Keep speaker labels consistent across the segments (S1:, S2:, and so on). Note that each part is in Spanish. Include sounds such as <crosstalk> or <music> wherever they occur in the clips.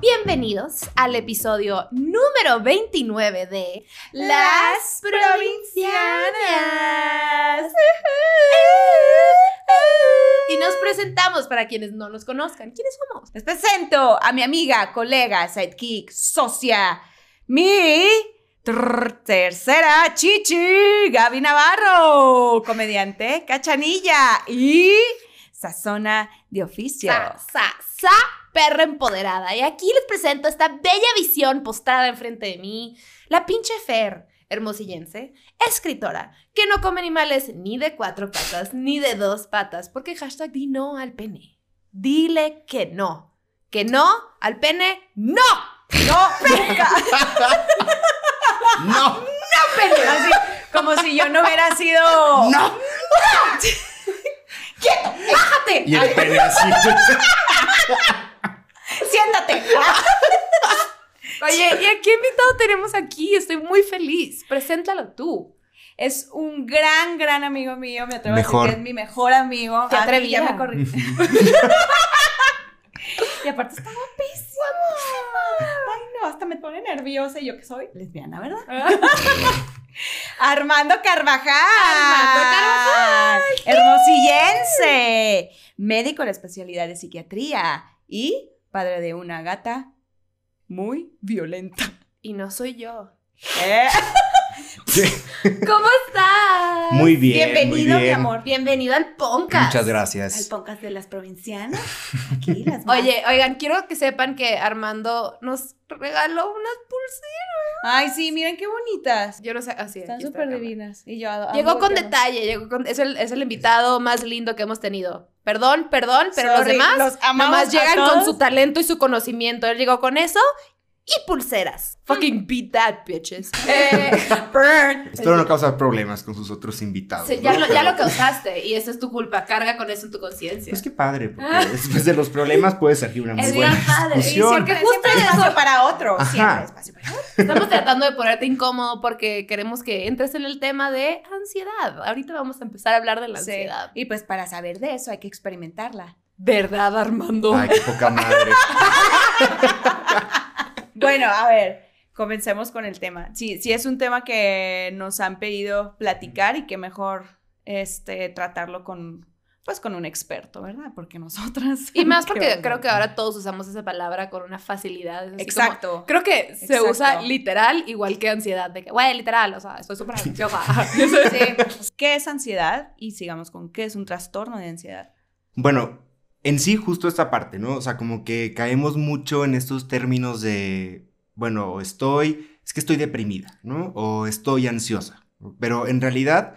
S1: Bienvenidos al episodio número 29 de Las Provincianas. Y nos presentamos para quienes no nos conozcan. ¿Quiénes somos?
S2: Les presento a mi amiga, colega, sidekick, socia, mi tercera chichi, Gaby Navarro, comediante, cachanilla y sazona de oficio.
S1: Sa, sa, sa, perra empoderada. Y aquí les presento esta bella visión postrada enfrente de mí. La pinche Fer, hermosillense, escritora, que no come animales ni de cuatro patas <laughs> ni de dos patas, porque hashtag di no al pene. Dile que no. Que no al pene, no.
S2: No, nunca.
S3: No,
S2: pene, así, como si yo no hubiera sido.
S3: no. <laughs>
S2: ¡Quieto! ¡Bájate!
S3: Y el pene así. <laughs> <laughs>
S2: ¡Siéntate! <laughs>
S1: Oye, ¿y a qué invitado tenemos aquí? Estoy muy feliz. Preséntalo tú.
S2: Es un gran, gran amigo mío. Me atrevo a
S3: Mejor.
S2: decir que es mi mejor amigo.
S1: Qué
S2: Ah,
S1: atrevida.
S2: Ya me corrí. <laughs> y aparte está guapísimo. Ay, no, hasta me pone nerviosa. ¿Y yo que soy? Lesbiana, ¿verdad? Armando Carvajal.
S1: Armando Carvajal.
S2: Hermosillense. Médico en la especialidad de psiquiatría. Y padre de una gata muy violenta.
S1: Y no soy yo.
S2: ¿Eh? <laughs>
S1: ¿Cómo estás?
S3: Muy bien.
S2: Bienvenido,
S3: muy
S2: mi amor.
S1: Bienvenido al podcast.
S3: Muchas
S2: Al
S3: gracias.
S2: podcast de las provincianas. <laughs> Aquí las.
S1: Oye, oigan, quiero que sepan que Armando nos regaló unas pulseras.
S2: Ay, sí, miren qué bonitas.
S1: Yo no sé, así.
S2: Están
S1: aquí está
S2: súper
S1: cámara.
S2: divinas. Y yo amo
S1: Llegó con detalle, llegó con, es, el, es el invitado más lindo que hemos tenido. Perdón, perdón, pero los demás
S2: los amamos
S1: nomás llegan con su talento y su conocimiento. Él llegó con eso y pulseras. Fucking beat that, bitches. Eh, <laughs> burn.
S3: Espero no causar problemas con sus otros invitados.
S1: Sí,
S3: ¿no?
S1: ya, lo, ya
S3: Pero-
S1: lo causaste y eso es tu culpa. Carga con eso en tu conciencia.
S3: Pues qué padre, porque después de los problemas puede surgir una muy
S1: Es
S3: buena
S1: bien padre. Y
S3: discusión.
S1: siempre-
S2: Porque justo hay espacio para otro.
S3: Ajá.
S2: Siempre espacio para otro.
S1: Estamos tratando de ponerte incómodo porque queremos que entres en el tema de ansiedad. Ahorita vamos a empezar a hablar de la
S2: Sí.
S1: ansiedad.
S2: Y pues para saber de eso hay que experimentarla.
S1: ¿Verdad, Armando?
S3: Ay, qué poca madre. <laughs>
S2: Bueno, a ver, comencemos con el tema. Sí, sí es un tema que nos han pedido platicar y que mejor este tratarlo con pues con un experto, ¿verdad? Porque nosotras
S1: Y más
S2: ¿qué <laughs>
S1: porque creo que ahora todos usamos esa palabra con una facilidad.
S2: Exacto.
S1: como- creo que se
S2: Exacto.
S1: usa literal igual que ansiedad. De que, güey, literal, o sea, estoy súper <laughs> ansiosa.
S2: Sí. <laughs> ¿Qué es ansiedad? Y sigamos con qué es un trastorno de ansiedad.
S3: Bueno, en sí, justo esta parte, ¿no? O sea, como que caemos mucho en estos términos de, bueno, estoy, es que estoy deprimida, ¿no? O estoy ansiosa. Pero en realidad,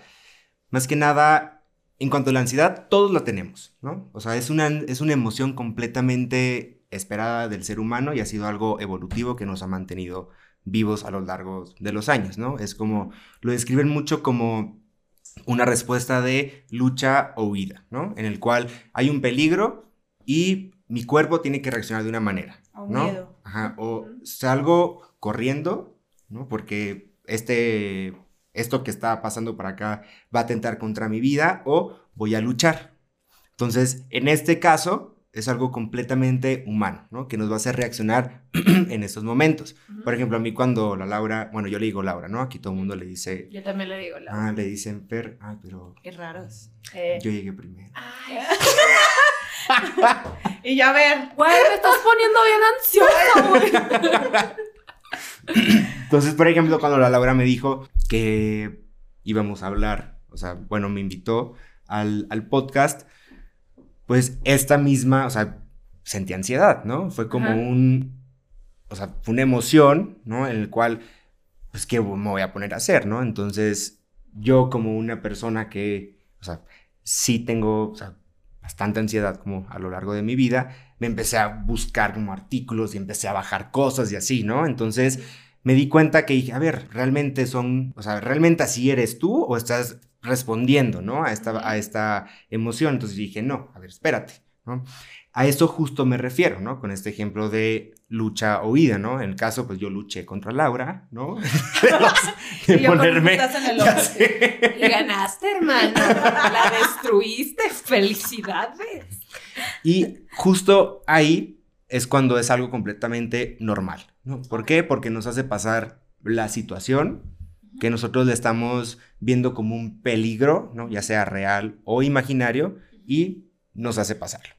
S3: más que nada, en cuanto a la ansiedad, todos la tenemos, ¿no? O sea, es una, es una emoción completamente esperada del ser humano y ha sido algo evolutivo que nos ha mantenido vivos a lo largo de los años, ¿no? Es como, lo describen mucho como una respuesta de lucha o huida, ¿no? En el cual hay un peligro y mi cuerpo tiene que reaccionar de una manera,
S2: A un
S3: ¿no?
S2: miedo.
S3: Ajá, o salgo corriendo, ¿no? Porque este, esto que está pasando para acá va a atentar contra mi vida o voy a luchar. Entonces, en este caso, es algo completamente humano, ¿no? Que nos va a hacer reaccionar <clears throat> en estos momentos. Por ejemplo, a mí cuando la Laura, bueno, yo le digo Laura, ¿no? Aquí todo el mundo le dice,
S1: Yo también le digo la.
S3: ah, le dicen Fer, ah, pero
S2: Qué raros.
S1: Eh,
S3: yo llegué primero.
S1: Ay, <laughs>
S2: Y ya a ver.
S1: güey, me estás poniendo bien ansiosa, güey.
S3: Entonces, por ejemplo, cuando la Laura me dijo que íbamos a hablar, o sea, bueno, me invitó al, al podcast, pues esta misma, o sea, sentí ansiedad, ¿no? Fue como
S1: Ajá.
S3: un, o sea, fue una emoción, ¿no? En el cual, pues, ¿qué me voy a poner a hacer, ¿no? Entonces, yo como una persona que, o sea, sí tengo, o sea, bastante ansiedad como a lo largo de mi vida, me empecé a buscar como artículos y empecé a bajar cosas y así, ¿no? Entonces me di cuenta que dije, a ver, realmente son, o sea, realmente así eres tú o estás respondiendo, ¿no? A esta, a esta emoción. Entonces dije, no, a ver, espérate, ¿no? A eso justo me refiero, ¿no? Con este ejemplo de lucha o huida, ¿no? En el caso, pues yo luché contra Laura, ¿no? <laughs> De los- <laughs> <laughs> de
S2: Y
S3: ponerme-.
S1: Y ganaste, hermano. La destruiste. Felicidades.
S3: Y justo ahí es cuando es algo completamente normal, ¿no? ¿Por qué? Porque nos hace pasar la situación que nosotros le estamos viendo como un peligro, ¿no? Ya sea real o imaginario, y nos hace pasarlo.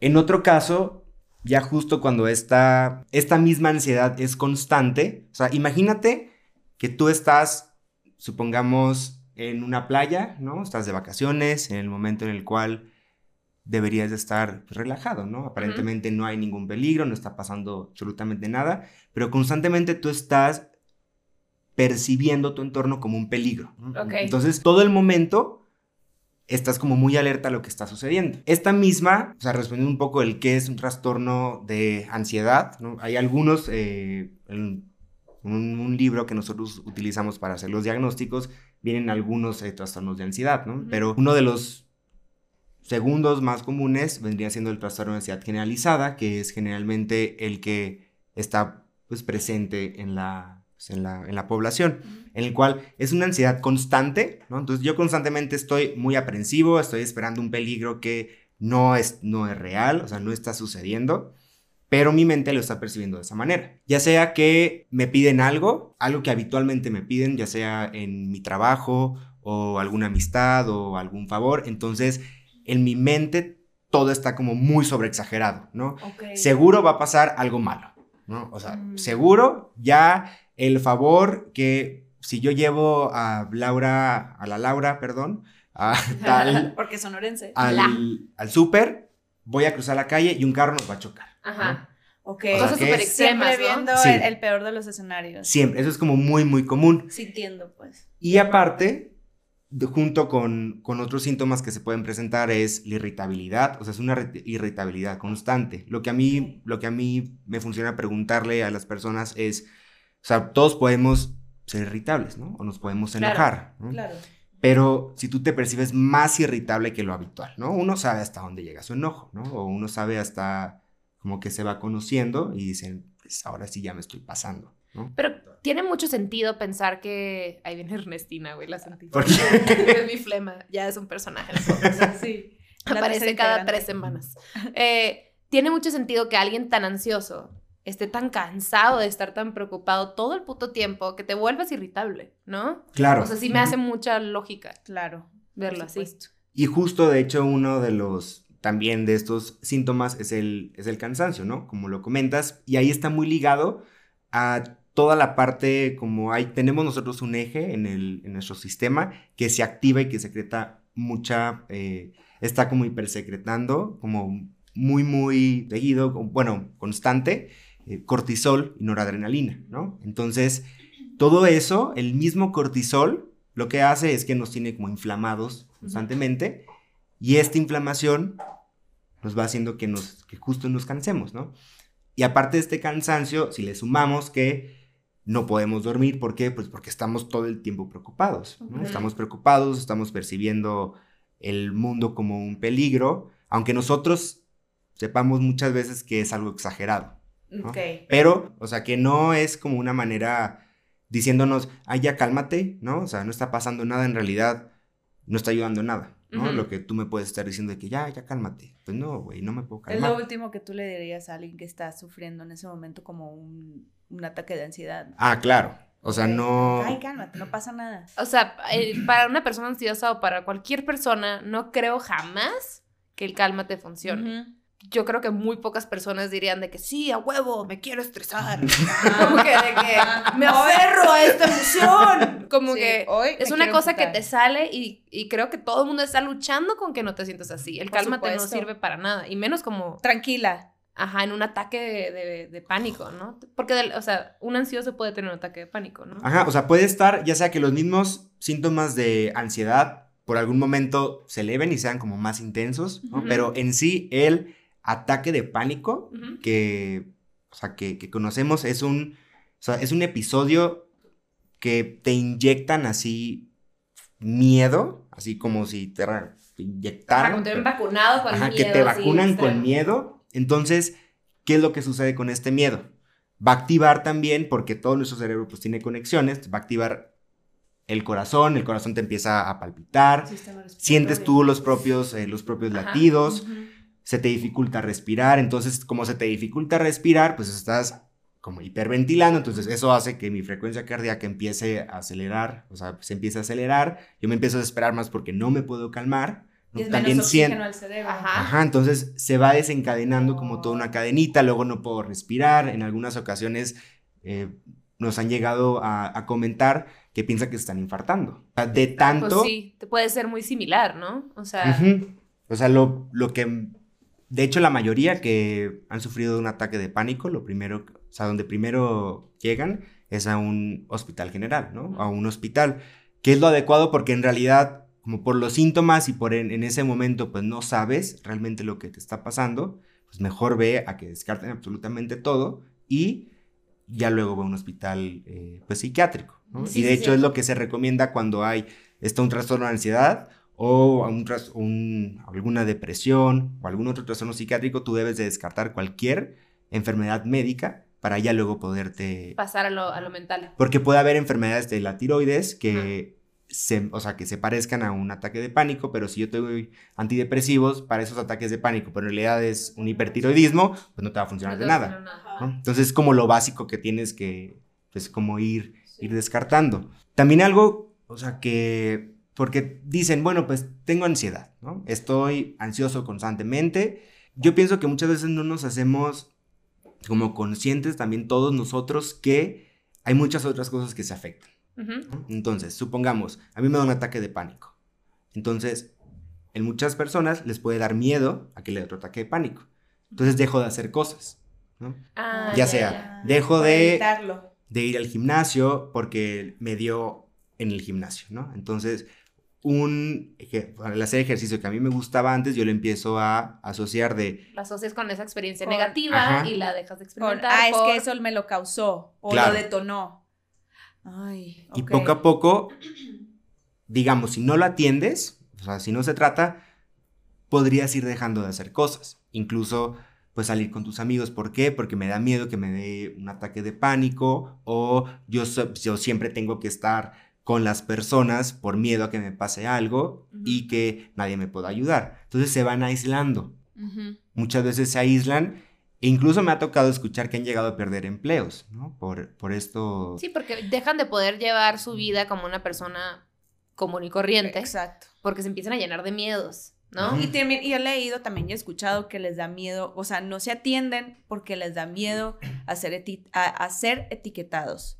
S3: En otro caso, ya justo cuando esta, esta misma ansiedad es constante, o sea, imagínate que tú estás, supongamos, en una playa, ¿no? Estás de vacaciones, en el momento en el cual deberías de estar relajado, ¿no? Aparentemente no hay ningún peligro, no está pasando absolutamente nada, pero constantemente tú estás percibiendo tu entorno como un peligro. Entonces, todo el momento estás como muy alerta a lo que está sucediendo. Esta misma, o sea, respondiendo un poco el qué es un trastorno de ansiedad, ¿no? Hay algunos, eh, en un, libro que nosotros utilizamos para hacer los diagnósticos, vienen algunos eh, trastornos de ansiedad, ¿no? Pero uno de los segundos más comunes vendría siendo el trastorno de ansiedad generalizada, que es generalmente el que está pues presente en la pues, en la, población, en el cual es una ansiedad constante, ¿no? Entonces yo constantemente estoy muy aprensivo, estoy esperando un peligro que no es, no es real, o sea, no está sucediendo, pero mi mente lo está percibiendo de esa manera. Ya sea que me piden algo, algo que habitualmente me piden, ya sea en mi trabajo o alguna amistad o algún favor, entonces en mi mente todo está como muy sobreexagerado, ¿no? Seguro va a pasar algo malo, ¿no? O sea, mm. seguro ya el favor que si yo llevo a Laura, a la Laura, perdón, a <laughs> tal,
S2: porque sonorense,
S3: al, al súper, voy a cruzar la calle y un carro nos va a chocar. Ajá.
S2: Ok. Cosas súper extremas, viendo el, peor de los escenarios.
S3: Siempre, eso es como muy, muy común.
S2: Sintiendo, pues.
S3: Y aparte, junto con, con, otros síntomas que se pueden presentar es la irritabilidad, o sea, es una irritabilidad constante. Lo que a mí, lo que a mí me funciona preguntarle a las personas es, o sea, todos podemos ser irritables, ¿no? O nos podemos enojar, ¿no? Claro. Pero si tú te percibes más irritable que lo habitual, ¿no? Uno sabe hasta dónde llega su enojo, ¿no? O uno sabe hasta como que se va conociendo y dicen, pues ahora sí ya me estoy pasando, ¿no?
S1: Pero tiene mucho sentido pensar que... Ahí viene Ernestina, güey, la sentí. ¿Por qué? es mi flema, ya es un personaje. <laughs> sí. Aparece cada tres semanas. Eh, tiene mucho sentido que alguien tan ansioso esté tan cansado de estar tan preocupado todo el puto tiempo que te vuelvas irritable, ¿no?
S3: Claro.
S1: O sea, sí me hace mucha lógica.
S2: Claro.
S1: Verlo así.
S3: Y justo, de hecho, uno de los también de estos síntomas es el, es el cansancio, ¿no? Como lo comentas, y ahí está muy ligado a toda la parte, como hay, tenemos nosotros un eje en, el, en nuestro sistema que se activa y que secreta mucha, eh, está como hipersecretando, como muy, muy seguido, bueno, constante, eh, cortisol y noradrenalina, ¿no? Entonces, todo eso, el mismo cortisol, lo que hace es que nos tiene como inflamados constantemente y esta inflamación nos va haciendo que, nos, que justo nos cansemos, ¿no? Y aparte de este cansancio, si le sumamos que no podemos dormir, ¿por qué? Pues porque estamos todo el tiempo preocupados, ¿no? Estamos preocupados, estamos percibiendo el mundo como un peligro, aunque nosotros sepamos muchas veces que es algo exagerado. Pero, o sea, que no es como una manera diciéndonos, ay, ya cálmate, ¿no? O sea, no está pasando nada, en realidad no está ayudando nada, ¿no? Lo que tú me puedes estar diciendo de que ya, ya cálmate. Pues no, güey, no me puedo calmar.
S2: Es lo último que tú le dirías a alguien que está sufriendo en ese momento como un, un ataque de ansiedad.
S3: Ah, claro. O sea, no.
S2: Ay, cálmate, no pasa nada.
S1: O sea, eh, para una persona ansiosa o para cualquier persona, no creo jamás que el cálmate funcione yo creo que muy pocas personas dirían de que sí, a huevo, me quiero estresar. <laughs> <laughs> Como que de que me aferro a esta emoción. Como que es una cosa que te sale y, y, creo que todo el mundo está luchando con que no te sientas así. El cálmate no sirve para nada. Y menos como...
S2: Tranquila.
S1: Ajá, en un ataque de, de, pánico, ¿no? Porque, o sea, un ansioso puede tener un ataque de pánico, ¿no?
S3: Ajá, o sea, puede estar ya sea que los mismos síntomas de ansiedad por algún momento se eleven y sean como más intensos, ¿no? Pero en sí, él ataque de pánico que, o sea, que, conocemos es un, o sea, es un episodio que te inyectan así miedo, así como si te inyectaran.
S1: te vacunado con
S3: miedo. que te vacunan con miedo. Entonces, ¿qué es lo que sucede con este miedo? Va a activar también, porque todo nuestro cerebro pues tiene conexiones, va a activar el corazón, el corazón te empieza a palpitar, sientes tú los propios, eh, los propios latidos, se te dificulta respirar, entonces como se te dificulta respirar, pues estás como hiperventilando, entonces eso hace que mi frecuencia cardíaca empiece a acelerar, o sea, se empiece a acelerar, yo me empiezo a desesperar más porque no me puedo calmar.
S2: Y es
S3: También
S2: menos oxígeno al cerebro.
S1: Ajá.
S3: Ajá, entonces se va desencadenando como toda una cadenita, luego no puedo respirar, en algunas ocasiones eh, nos han llegado a, a comentar que piensan que se están infartando. O sea, de tanto...
S1: Pues sí, te puede ser muy similar, ¿no? O sea.
S3: O sea, lo, lo que... De hecho, la mayoría que han sufrido un ataque de pánico, lo primero, o sea, donde primero llegan es a un hospital general, ¿no? A un hospital, que es lo adecuado porque en realidad, como por los síntomas y por en, en ese momento, pues no sabes realmente lo que te está pasando, pues mejor ve a que descarten absolutamente todo y ya luego va a un hospital, eh, pues psiquiátrico, ¿no?
S1: Sí,
S3: y de
S1: sí,
S3: hecho
S1: sí.
S3: es lo que se recomienda cuando hay, está un trastorno de ansiedad o a un tras- un- alguna depresión o algún otro trastorno psiquiátrico, tú debes de descartar cualquier enfermedad médica para ya luego poderte...
S1: pasar a lo, a lo mental.
S3: Porque puede haber enfermedades de la tiroides que, se, o sea, que se parezcan a un ataque de pánico, pero si yo te doy antidepresivos para esos ataques de pánico, pero en realidad es un hipertiroidismo, pues no te va a funcionar de
S1: No
S3: nada. Entonces es como lo básico que tienes que, pues como ir, ir descartando. También algo, o sea, que, porque dicen, bueno, pues tengo ansiedad, ¿no? Estoy ansioso constantemente. Yo pienso que muchas veces no nos hacemos como conscientes también todos nosotros que hay muchas otras cosas que se afectan. Entonces, supongamos, a mí me da un ataque de pánico. Entonces, en muchas personas les puede dar miedo a que le dé otro ataque de pánico. Entonces dejo de hacer cosas, ¿no?
S1: Ah,
S3: Ya
S1: ya,
S3: sea,
S1: ya.
S3: dejo de, ir al gimnasio porque me dio en el gimnasio, ¿no? Entonces, un, al hacer ejercicio que a mí me gustaba antes, yo lo empiezo a asociar de,
S1: La asocias con esa experiencia
S2: Con-
S1: negativa
S3: Ajá.
S1: y la dejas de
S2: Con,
S1: experimentar.
S2: ah, es que eso me lo causó o
S3: Claro.
S2: lo detonó. Ay,
S3: y poco a poco, digamos, si no lo atiendes, o sea, si no se trata, podrías ir dejando de hacer cosas. Incluso, pues salir con tus amigos. ¿Por qué? Porque me da miedo que me dé un ataque de pánico o yo, yo siempre tengo que estar con las personas por miedo a que me pase algo y que nadie me pueda ayudar. Entonces se van aislando.
S2: Ujú.
S3: Muchas veces se aíslan incluso me ha tocado escuchar que han llegado a perder empleos, ¿no? Por, por esto.
S1: Sí, porque dejan de poder llevar su vida como una persona común y corriente
S2: Exacto.
S1: porque se empiezan a llenar de miedos, ¿no?
S2: Y, también- y he leído, también y he escuchado que les da miedo, o sea, no se atienden porque les da miedo a ser, eti- a, a ser etiquetados.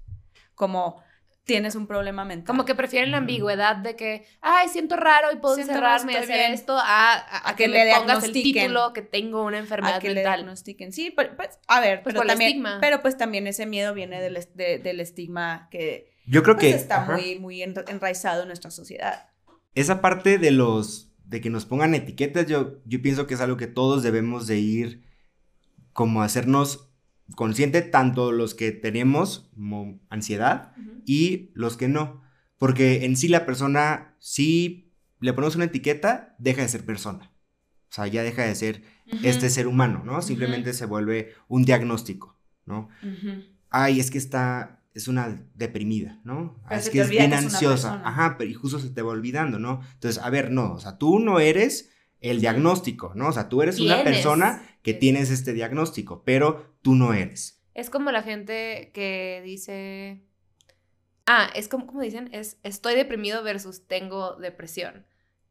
S2: Como tienes un problema mental.
S1: Como que prefieren la ambigüedad de que, ay, siento raro y puedo
S2: Siento
S1: encerrarme y hacer
S2: bien.
S1: esto, a, a- a
S2: A
S1: que,
S2: que
S1: le
S2: le
S1: pongas el título que tengo una enfermedad
S2: a que le
S1: mental.
S2: diagnostiquen. Sí, pero, pues, a ver,
S1: Pues
S2: pero,
S1: por el
S2: también,
S1: estigma.
S2: pero pues también ese miedo viene del, de- del estigma que
S3: Yo creo
S2: pues,
S3: que
S2: está
S3: ajá,
S2: muy, muy enra- enraizado en nuestra sociedad.
S3: esa parte de los de que nos pongan etiquetas, yo, yo pienso que es algo que todos debemos de ir como hacernos consciente, tanto los que tenemos como ansiedad y los que no. Porque en sí la persona, si le ponemos una etiqueta, deja de ser persona. O sea, ya deja de ser este ser humano, ¿no? Simplemente se vuelve un diagnóstico, ¿no? Ay, es que está, es una deprimida, ¿no?
S2: Pero
S3: es
S2: se
S3: que
S2: te
S3: es bien
S2: que es una
S3: ansiosa. Ajá, pero y justo se te va olvidando, ¿no? Entonces, a ver, no, o sea, tú no eres el diagnóstico, ¿no? O sea, tú eres una persona que tienes este diagnóstico, pero tú no eres.
S1: Es como la gente que dice. Ah, es como, como dicen, es estoy deprimido versus tengo depresión.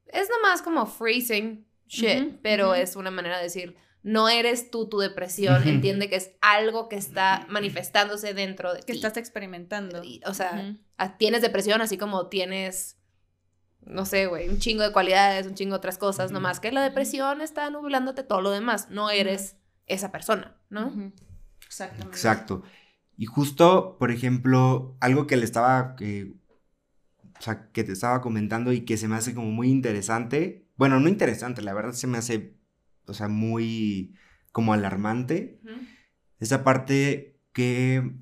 S1: Es nomás como phrasing shit, pero es una manera de decir, no eres tú tu depresión, entiende que es algo que está manifestándose dentro de
S2: Que
S1: ti.
S2: estás experimentando.
S1: Y, O sea, tienes depresión así como tienes, no sé, güey, un chingo de cualidades, un chingo de otras cosas,
S3: Ujú.
S1: nomás que la depresión está nublándote todo lo demás, no eres esa persona, ¿no?
S2: Ujú. Exactamente.
S3: Exacto. Y justo, por ejemplo, algo que le estaba, que, o sea, que te estaba comentando y que se me hace como muy interesante, bueno, no interesante, la verdad se me hace, o sea, muy como alarmante, esa parte que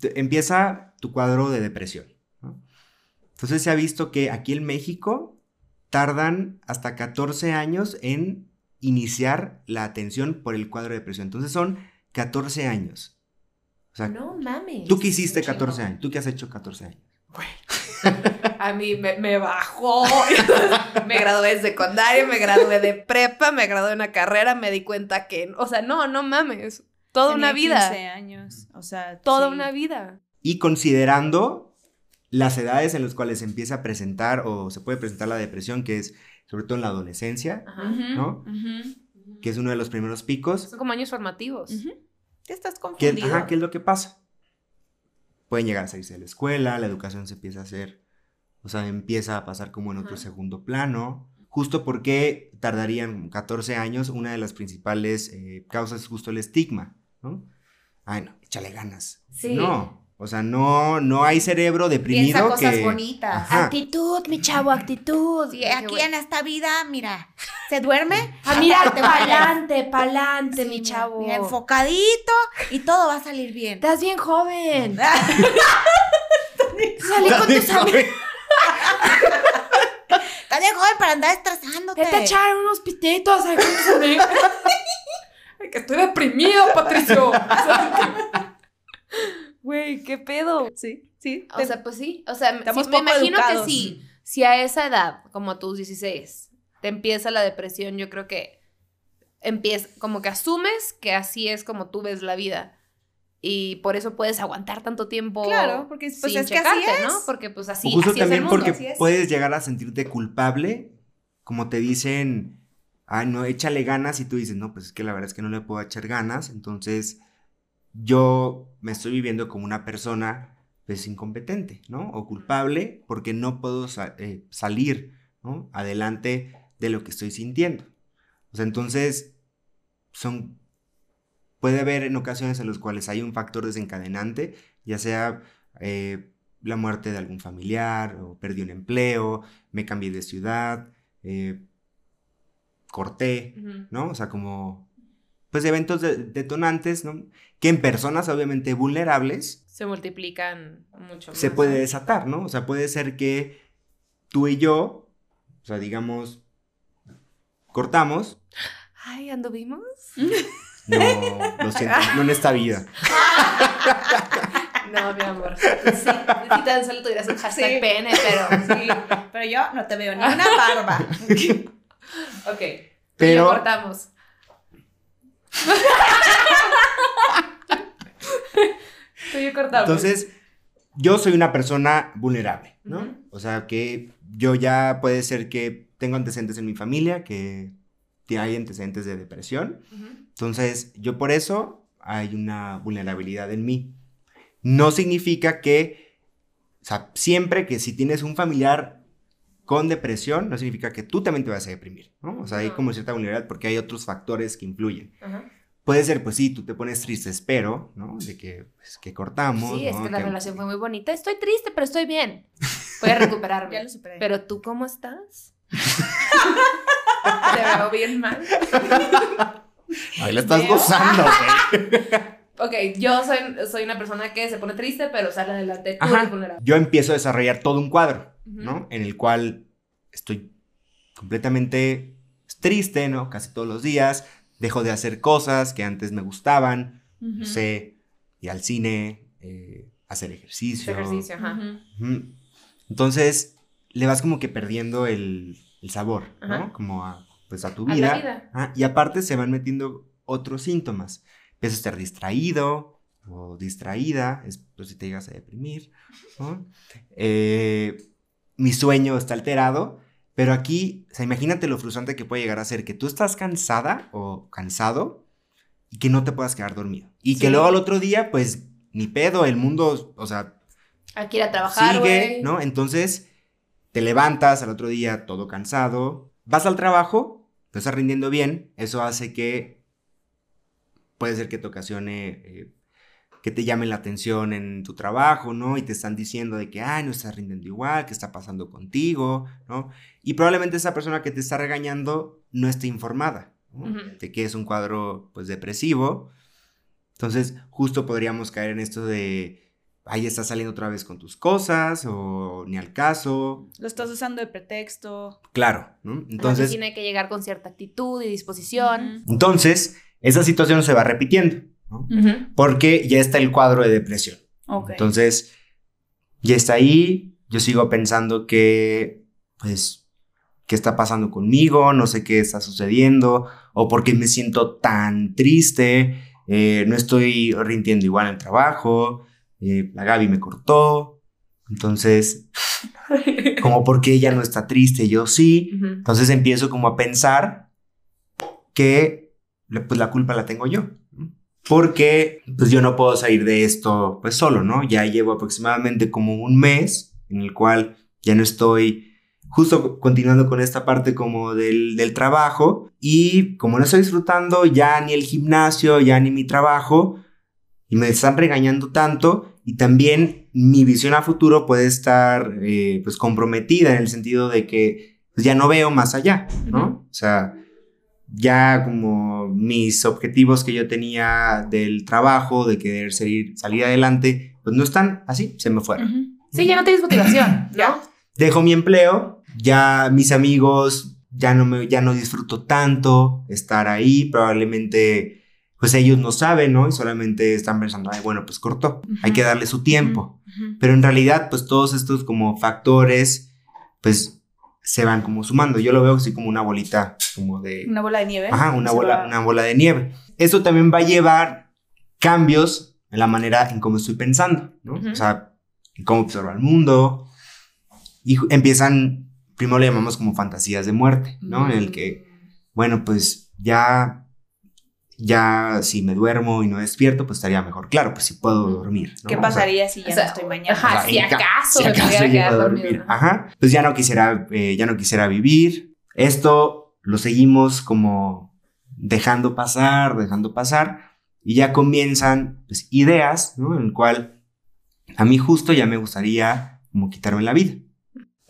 S3: te- empieza tu cuadro de depresión. Entonces se ha visto que aquí en México tardan hasta 14 años en iniciar la atención por el cuadro de depresión. Entonces son 14 años. O sea,
S1: No mames.
S3: ¿tú qué hiciste
S2: un chingo.
S3: 14 años? ¿Tú qué has hecho 14 años? <laughs>
S1: A mí me, me bajó. <laughs> me gradué de secundaria, me gradué de prepa, me gradué de una carrera, me di cuenta que, o sea, no, no mames. Toda una vida.
S2: 15 años, o sea,
S1: Toda
S2: sí.
S1: una vida.
S3: Y considerando las edades en las cuales se empieza a presentar o se puede presentar la depresión, que es sobre todo en la adolescencia,
S1: Ajá.
S3: ¿no?
S2: ujú,
S3: que es uno de los primeros picos.
S1: Son como años formativos.
S2: Ya estás
S3: ¿Qué,
S2: confundido.
S3: ajá, ¿Qué es lo que pasa? Pueden llegar a salirse de la escuela, la educación se empieza a hacer, o sea, empieza a pasar como en otro
S1: Ajá.
S3: segundo plano, justo porque tardarían 14 años, una de las principales eh, causas es justo el estigma, ¿no? Ay, no, échale ganas.
S1: Sí.
S3: No, o sea, no, no hay cerebro
S2: Piensa
S3: deprimido
S2: cosas
S3: que...
S2: bonitas.
S3: Ajá.
S1: Actitud, mi chavo, actitud.
S2: Sí, aquí en esta vida, mira, se duerme.
S1: Ah, <laughs> mira, pa'lante, pa'lante, mi chavo.
S2: mira, enfocadito y todo va a salir bien.
S1: Estás bien joven. <laughs> Salí con tus amigos.
S2: Estás bien joven para andar estresándote.
S1: Vete a echar unos pititos ahí con tus amigos. <laughs> Ay, que estoy deprimido, Patricio. Güey, qué pedo.
S2: Sí, sí.
S1: O sea, pues sí. O sea,
S2: Estamos
S1: sí, me imagino
S2: educados.
S1: que sí. Si a esa edad, como a tus 16, te empieza la depresión, yo creo que empieza, como que asumes que así es como tú ves la vida. Y por eso puedes aguantar tanto tiempo.
S2: Claro, porque, pues,
S1: sin
S2: es que así es.
S1: ¿no? Porque pues así,
S3: justo
S1: así es el
S3: también
S1: mundo.
S3: porque
S2: así es.
S3: puedes llegar a sentirte culpable, como te dicen, ay, no, échale ganas, y tú dices, no, pues es que la verdad es que no le puedo echar ganas, entonces yo me estoy viviendo como una persona, pues, incompetente, ¿no? O culpable porque no puedo sa- eh, salir, ¿no? Adelante de lo que estoy sintiendo. O sea, entonces, son puede haber en ocasiones en las cuales hay un factor desencadenante, ya sea eh, la muerte de algún familiar, o perdí un empleo, me cambié de ciudad, eh, corté. ¿no? O sea, como, pues eventos de- detonantes, ¿no? Que en personas obviamente vulnerables
S1: Se multiplican mucho más.
S3: se puede desatar, ¿no? O sea, puede ser que tú y yo, o sea, digamos, cortamos,
S1: Ay, ¿anduvimos? <laughs>
S3: no, lo siento, no en esta vida. <laughs>
S1: No, mi amor. Sí, si tan solo tuvieras un hashtag
S2: Sí.
S1: pene, pero <laughs> sí.
S2: Pero yo no te veo ni una barba.
S1: Ok. Pero
S3: Pero-
S1: cortamos. Tú y yo cortamos.
S3: Entonces, yo soy una persona vulnerable, ¿no? O sea, que yo ya puede ser que tengo antecedentes en mi familia, que hay antecedentes de depresión. Entonces, yo por eso hay una vulnerabilidad en mí. No significa que, o sea, siempre que si tienes un familiar con depresión, no significa que tú también te vas a deprimir, ¿no? O sea, hay como cierta vulnerabilidad porque hay otros factores que influyen.
S1: Ajá.
S3: Puede ser, pues sí, tú te pones triste, espero, ¿no? De que, pues, que cortamos.
S1: Sí, es
S3: ¿no?
S1: que la
S3: Que-
S1: relación fue muy bonita. Estoy triste, pero estoy bien. Voy a <laughs> recuperarme.
S2: Ya lo superé.
S1: Pero tú, ¿cómo estás? <laughs> Te veo bien mal. <laughs>
S3: Ahí la estás
S1: Veo.
S3: gozando, güey.
S1: Ok, yo soy, soy una persona que se pone triste, pero sale adelante. Tú
S3: Ajá.
S1: eres vulnerable.
S3: Yo empiezo a desarrollar todo un cuadro, ¿no? En el cual estoy completamente triste, ¿no? Casi todos los días. Dejo de hacer cosas que antes me gustaban. No sé, ir al cine, eh, hacer ejercicio.
S1: Ese ejercicio, ajá.
S3: Entonces, le vas como que perdiendo el, el sabor, ¿no? Como a, pues a tu
S1: A la
S3: vida.
S1: vida.
S3: Ah, y aparte se van metiendo otros síntomas. Empiezas a estar distraído o distraída, es pues, si te llegas a deprimir. ¿no? Eh, mi sueño está alterado, pero aquí, o sea, imagínate lo frustrante que puede llegar a ser que tú estás cansada o cansado y que no te puedas quedar dormido. Y que luego al otro día, pues, ni pedo, el mundo, o sea,
S1: Hay que ir a trabajar,
S3: sigue. ¿no? Entonces, te levantas al otro día todo cansado, vas al trabajo, te estás rindiendo bien, eso hace que puede ser que te ocasione eh, que te llamen la atención en tu trabajo, ¿no? Y te están diciendo de que, ay, no estás rindiendo igual, ¿qué está pasando contigo? ¿no? Y probablemente esa persona que te está regañando no esté informada. De que es un cuadro, pues, depresivo. Entonces, justo podríamos caer en esto de, ahí estás saliendo otra vez con tus cosas, o ni al caso.
S2: Lo estás usando de pretexto.
S3: Claro, ¿no?
S1: Entonces
S3: Entonces,
S1: tiene que llegar con cierta actitud y disposición.
S3: entonces, esa situación se va repitiendo, ¿no? Porque ya está el cuadro de depresión. Entonces, ya está ahí, yo sigo pensando que, pues, ¿qué está pasando conmigo? No sé qué está sucediendo, o por qué me siento tan triste, eh, no estoy rindiendo igual en el trabajo, eh, la Gaby me cortó, entonces, <laughs> como porque ella no está triste, yo sí, entonces empiezo como a pensar que pues la culpa la tengo yo. Porque pues yo no puedo salir de esto pues solo, ¿no? Ya llevo aproximadamente como un mes en el cual ya no estoy justo continuando con esta parte como del, del trabajo y como no estoy disfrutando ya ni el gimnasio, ya ni mi trabajo y me están regañando tanto y también mi visión a futuro puede estar eh, pues comprometida en el sentido de que pues, ya no veo más allá, ¿no? O sea, ya como mis objetivos que yo tenía del trabajo, de querer salir, salir adelante, pues no están así, se me fueron.
S1: Ujú. Sí, ya no tienes motivación, <clears throat> ¿no?
S3: Dejo mi empleo, ya mis amigos, ya no, me, ya no disfruto tanto estar ahí, probablemente pues ellos no saben, ¿no? Y solamente están pensando, ay, bueno, pues cortó, hay que darle su tiempo.
S1: Ujú.
S3: Pero en realidad, pues todos estos como factores, pues se van como sumando. Yo lo veo así como una bolita, como de...
S2: Una bola de nieve.
S3: Ajá, una bola,
S2: va-
S3: una bola de nieve. Esto también va a llevar cambios en la manera en cómo estoy pensando, ¿no? O sea, en cómo observo el mundo. Y empiezan, primero le llamamos como fantasías de muerte, ¿no? En el que, bueno, pues ya, ya si me duermo y no despierto, pues estaría mejor. Claro, pues si puedo dormir. ¿no?
S2: ¿Qué
S3: O sea,
S2: pasaría si ya
S1: O sea,
S2: no estoy mañana?
S1: ajá,
S3: o sea,
S1: si acaso
S3: si
S1: me
S3: acaso
S1: pudiera
S3: llego
S1: quedar
S3: a
S1: dormido,
S3: dormir.
S1: ¿no?
S3: Ajá. Pues ya no quisiera, eh, ya no quisiera vivir. Esto lo seguimos como dejando pasar, dejando pasar. Y ya comienzan pues, ideas, ¿no? En el cual a mí justo ya me gustaría como quitarme la vida.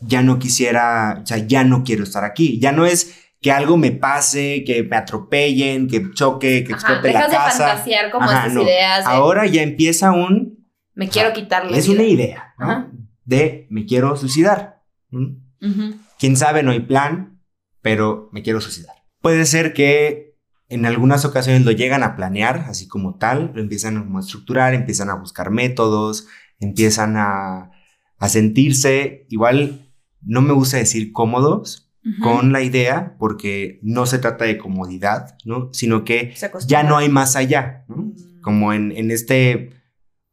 S3: Ya no quisiera, o sea, ya no quiero estar aquí. Ya no es que algo me pase, que me atropellen, que choque, que
S1: Ajá,
S3: explote la
S1: dejas de
S3: casa.
S1: fantasear como
S3: Ajá,
S1: estas
S3: no.
S1: ideas de
S3: Ahora ya empieza un
S1: me quiero quitar la
S3: es
S1: vida.
S3: una idea, ¿no?
S1: Ajá.
S3: De me quiero suicidar. ¿Mm?
S1: Ujú.
S3: Quién sabe, no hay plan, pero me quiero suicidar. Puede ser que en algunas ocasiones lo llegan a planear, así como tal, lo empiezan a estructurar, empiezan a buscar métodos, empiezan a, a sentirse, igual no me gusta decir cómodos Con la idea, porque no se trata de comodidad, ¿no? Sino que ya no hay más allá, ¿no?
S2: Mm.
S3: Como en, en este,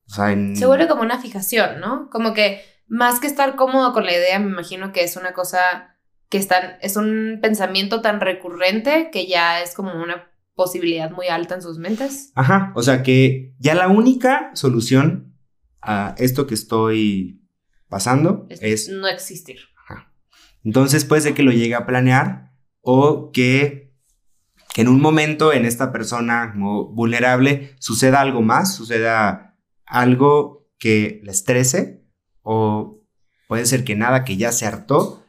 S3: o sea, en...
S1: Se vuelve como una fijación, ¿no? Como que más que estar cómodo con la idea, me imagino que es una cosa que están, es un pensamiento tan recurrente que ya es como una posibilidad muy alta en sus mentes.
S3: Ajá, o sea que ya la única solución a esto que estoy pasando
S1: Es,
S3: es,
S1: no existir.
S3: Entonces puede ser que lo llegue a planear o que, que en un momento en esta persona como vulnerable suceda algo más, suceda algo que la estrese o puede ser que nada, que ya se hartó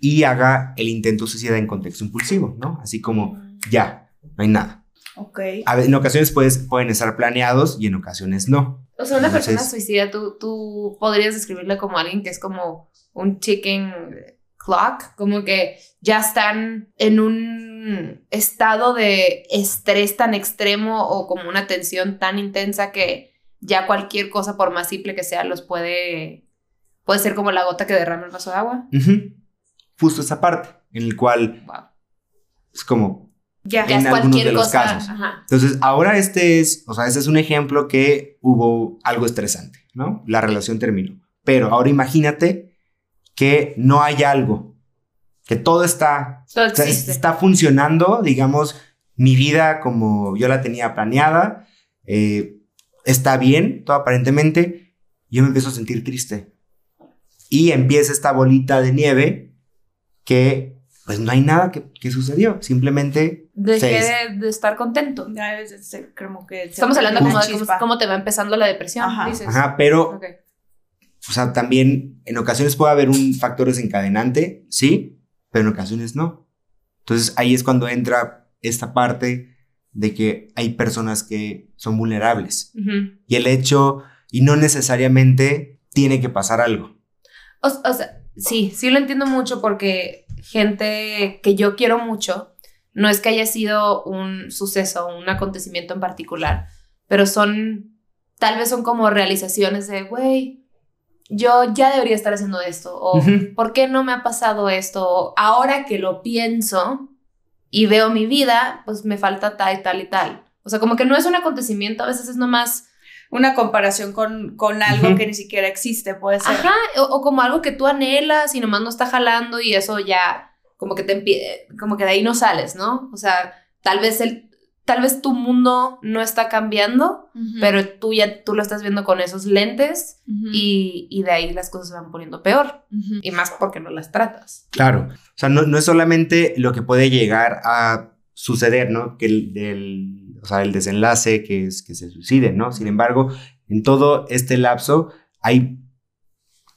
S3: y haga el intento suicida en contexto impulsivo, ¿no? Así como ya, no hay nada.
S2: Ok.
S3: A ver, en ocasiones puedes, pueden estar planeados y en ocasiones no.
S1: O sea, una
S3: Entonces-
S1: persona suicida, tú, tú podrías describirla como alguien que es como un chicken clock, como que ya están en un estado de estrés tan extremo o como una tensión tan intensa que ya cualquier cosa, por más simple que sea, los puede, puede ser como la gota que derrama el vaso de agua.
S3: Ujú. Justo esa parte en el cual
S1: Wow.
S3: es como
S2: Ya.
S1: Ya
S3: En
S1: es
S3: algunos
S1: cualquier
S3: de los
S1: cosa.
S3: casos.
S1: Ajá.
S3: Entonces, ahora este es, o sea, este es un ejemplo que hubo algo estresante, ¿no? La relación terminó. Pero ahora imagínate que no hay algo, que todo está,
S1: Todo
S3: está funcionando, digamos, mi vida como yo la tenía planeada, eh, está bien, todo aparentemente, yo me empiezo a sentir triste. Y empieza esta bolita de nieve que, pues no hay nada que, que sucedió, simplemente
S1: Dejé
S3: se-
S1: de, de estar contento.
S2: Ya es- es- es- como que
S1: Estamos hablando como de cómo, cómo te va empezando la depresión,
S2: Ajá.
S1: dices.
S3: Ajá, pero. O sea, también en ocasiones puede haber un factor desencadenante, sí, pero en ocasiones no. Entonces ahí es cuando entra esta parte de que hay personas que son vulnerables
S1: Ujú.
S3: y el hecho, y no necesariamente tiene que pasar algo.
S1: O, o sea, sí, sí lo entiendo mucho porque gente que yo quiero mucho, no es que haya sido un suceso, un acontecimiento en particular, pero son, tal vez son como realizaciones de, güey, yo ya debería estar haciendo esto, o. ¿por qué no me ha pasado esto? O, Ahora que lo pienso y veo mi vida, pues me falta tal y tal y tal. O sea, como que no es un acontecimiento, a veces es nomás,
S2: Una comparación con, con algo que ni siquiera existe, puede ser.
S1: ajá, o, o como algo que tú anhelas y nomás no está jalando y eso ya, como que te como que de ahí no sales, ¿no? O sea, tal vez el, tal vez tu mundo no está cambiando, pero tú ya, tú lo estás viendo con esos lentes y, y de ahí las cosas se van poniendo peor. Y más porque no las tratas.
S3: Claro. O sea, no, no es solamente lo que puede llegar a suceder, ¿no? Que el, del- o sea, el desenlace que es que se suiciden, ¿no? Sin embargo, en todo este lapso hay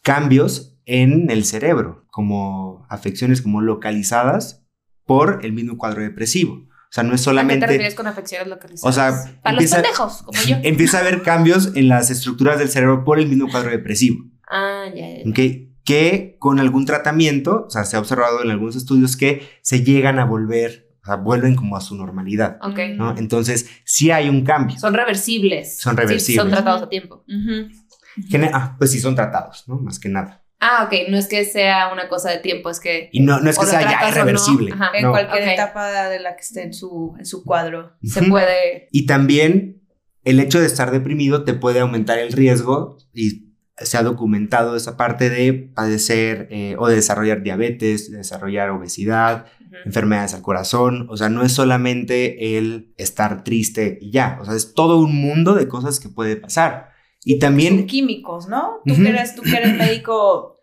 S3: cambios en el cerebro, como afecciones como localizadas por el mismo cuadro depresivo. O sea, no es
S1: ¿A qué
S3: solamente...
S1: te refieres con afecciones localizadas?
S3: O sea,
S1: a los
S3: empieza-
S1: pendejos, como yo. <laughs>
S3: Empieza a haber cambios en las estructuras del cerebro por el mismo cuadro depresivo.
S1: Ah, ya, ya. ya.
S3: ¿ok? Que con algún tratamiento, o sea, se ha observado en algunos estudios que se llegan a volver, o sea, vuelven como a su normalidad,
S1: Ok.
S3: ¿no? Entonces, sí hay un cambio.
S1: Son reversibles.
S3: Son
S1: Sí,
S3: reversibles.
S1: son tratados a tiempo.
S3: Gene- ah, pues sí, son tratados, ¿no? Más que nada.
S1: Ah, ok. No es que sea una cosa de tiempo, es que.
S3: Y no, no es que sea ya
S1: no.
S3: irreversible.
S1: Ajá.
S2: En
S3: no.
S2: cualquier etapa de la que esté en su, en su cuadro.
S1: Se puede.
S3: Y también el hecho de estar deprimido te puede aumentar el riesgo y se ha documentado esa parte de padecer eh, o de desarrollar diabetes, de desarrollar obesidad, enfermedades al corazón, o sea, no es solamente el estar triste y ya, o sea, es todo un mundo de cosas que puede pasar. Y
S2: Son
S3: también,
S2: químicos, ¿no? Tú, que eres, tú que eres médico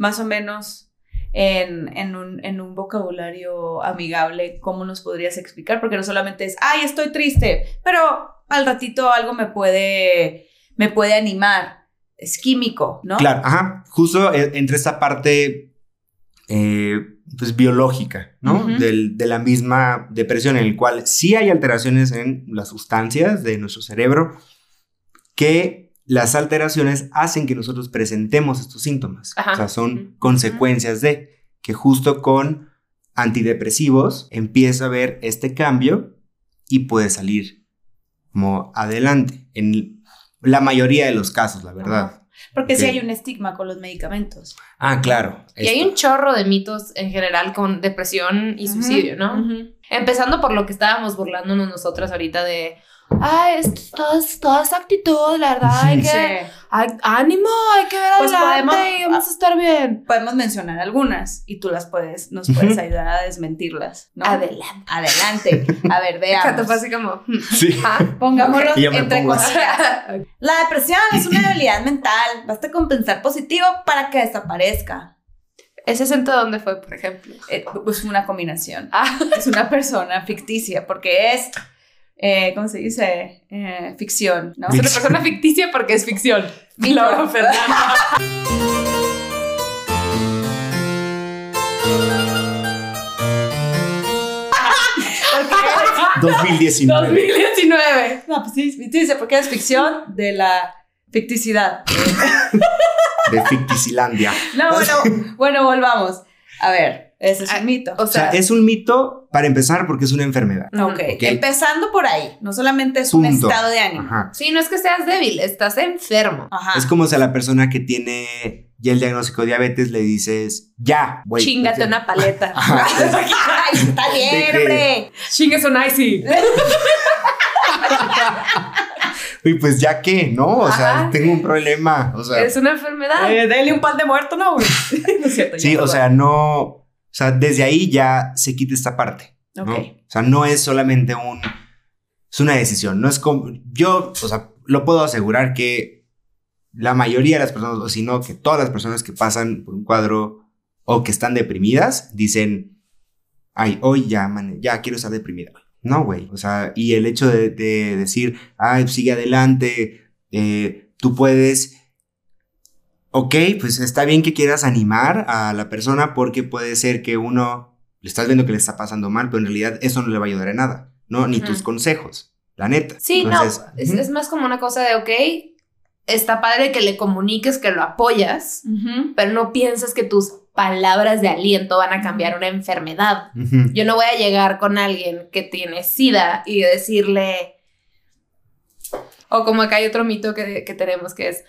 S2: más o menos en, en un, en un vocabulario amigable, ¿cómo nos podrías explicar? Porque no solamente es, ay, estoy triste, pero al ratito algo me puede, me puede animar. Es químico, ¿no?
S3: claro, ajá, justo eh, entre esta parte, eh, pues, biológica, ¿no? Del- de la misma depresión, en el cual sí hay alteraciones en las sustancias de nuestro cerebro, que las alteraciones hacen que nosotros presentemos estos síntomas.
S1: Ajá.
S3: O sea, son consecuencias de que justo con antidepresivos empieza a haber este cambio y puede salir como adelante. En la mayoría de los casos, la verdad.
S2: Porque sí
S3: Ok.
S2: hay un estigma con los medicamentos.
S3: Ah, claro.
S1: Y hay un chorro de mitos en general con depresión y suicidio, ¿no? Empezando por lo que estábamos burlándonos nosotras ahorita de. Ay, es toda, toda esa actitud, la verdad. Hay que,
S2: Sí.
S1: hay- ánimo, hay que ver
S2: Pues
S1: adelante
S2: podemos-
S1: y vamos a estar bien.
S2: Podemos mencionar algunas y tú las puedes, nos puedes ayudar a desmentirlas, ¿no?
S1: Adelante.
S2: Adelante. A ver, <laughs> veamos.
S1: así como. hmm,
S3: Sí.
S1: ah, <laughs>
S2: Pongámoslo
S3: Y yo me
S2: entre comillas. <laughs> La depresión es una debilidad mental. Basta con pensar positivo para que desaparezca.
S1: ¿Ese acento dónde fue, por ejemplo?
S2: Eh, pues una combinación.
S1: Ah,
S2: Es una persona ficticia porque es, eh, ¿cómo se dice? Eh, ficción, ¿no?
S1: es una persona ficticia porque es ficción. <laughs> Laura Fernanda.
S2: Porque
S3: 2019.
S1: 2019.
S2: No, pues sí, ficticia porque es ficción de la ficticidad. <laughs>
S3: De Ficticilandia.
S2: No, bueno, bueno, volvamos. A ver, ese es
S1: Ah,
S2: un mito.
S1: O
S3: O sea, es un mito para empezar porque es una enfermedad.
S2: ok,
S3: ok.
S2: empezando por ahí. No solamente es un estado de ánimo.
S3: Ajá.
S1: sí, no es que seas débil, estás enfermo.
S2: Ajá.
S3: Es como si a la persona que tiene ya el diagnóstico de diabetes le dices, ya, güey.
S1: Chingate
S3: pues ya".
S1: una <laughs> paleta.
S3: Ajá. <laughs>
S2: Ay, está
S3: ¿De
S2: bien, hombre.
S1: Chingas un icy. <laughs>
S3: Y pues ya qué, ¿no? O sea,
S1: Ajá.
S3: tengo un problema. O sea,
S1: Es una enfermedad.
S2: Eh, dele un pan de muerto, ¿no? güey? no es cierto.
S3: sí, o sea, no. O sea, desde ahí ya se quita esta parte. ¿no?
S2: Ok.
S3: O sea, no es solamente un. Es una decisión. No es como. Yo, o sea, lo puedo asegurar que la mayoría de las personas, o si no, que todas las personas que pasan por un cuadro o que están deprimidas, dicen, ay, hoy ya, man, ya quiero estar deprimida. No, güey. O sea, y el hecho de, de decir, ay, sigue adelante, eh, tú puedes. Ok, pues está bien que quieras animar a la persona porque puede ser que uno le estás viendo que le está pasando mal, pero en realidad eso no le va a ayudar en nada, ¿no? Ni tus consejos, la neta.
S1: Sí,
S3: Entonces,
S1: no, es, es más como una cosa de, ok, está padre que le comuniques que lo apoyas, pero no pienses que tus palabras de aliento van a cambiar una enfermedad. Yo no voy a llegar con alguien que tiene SIDA y decirle, o como acá hay otro mito que, que tenemos que es,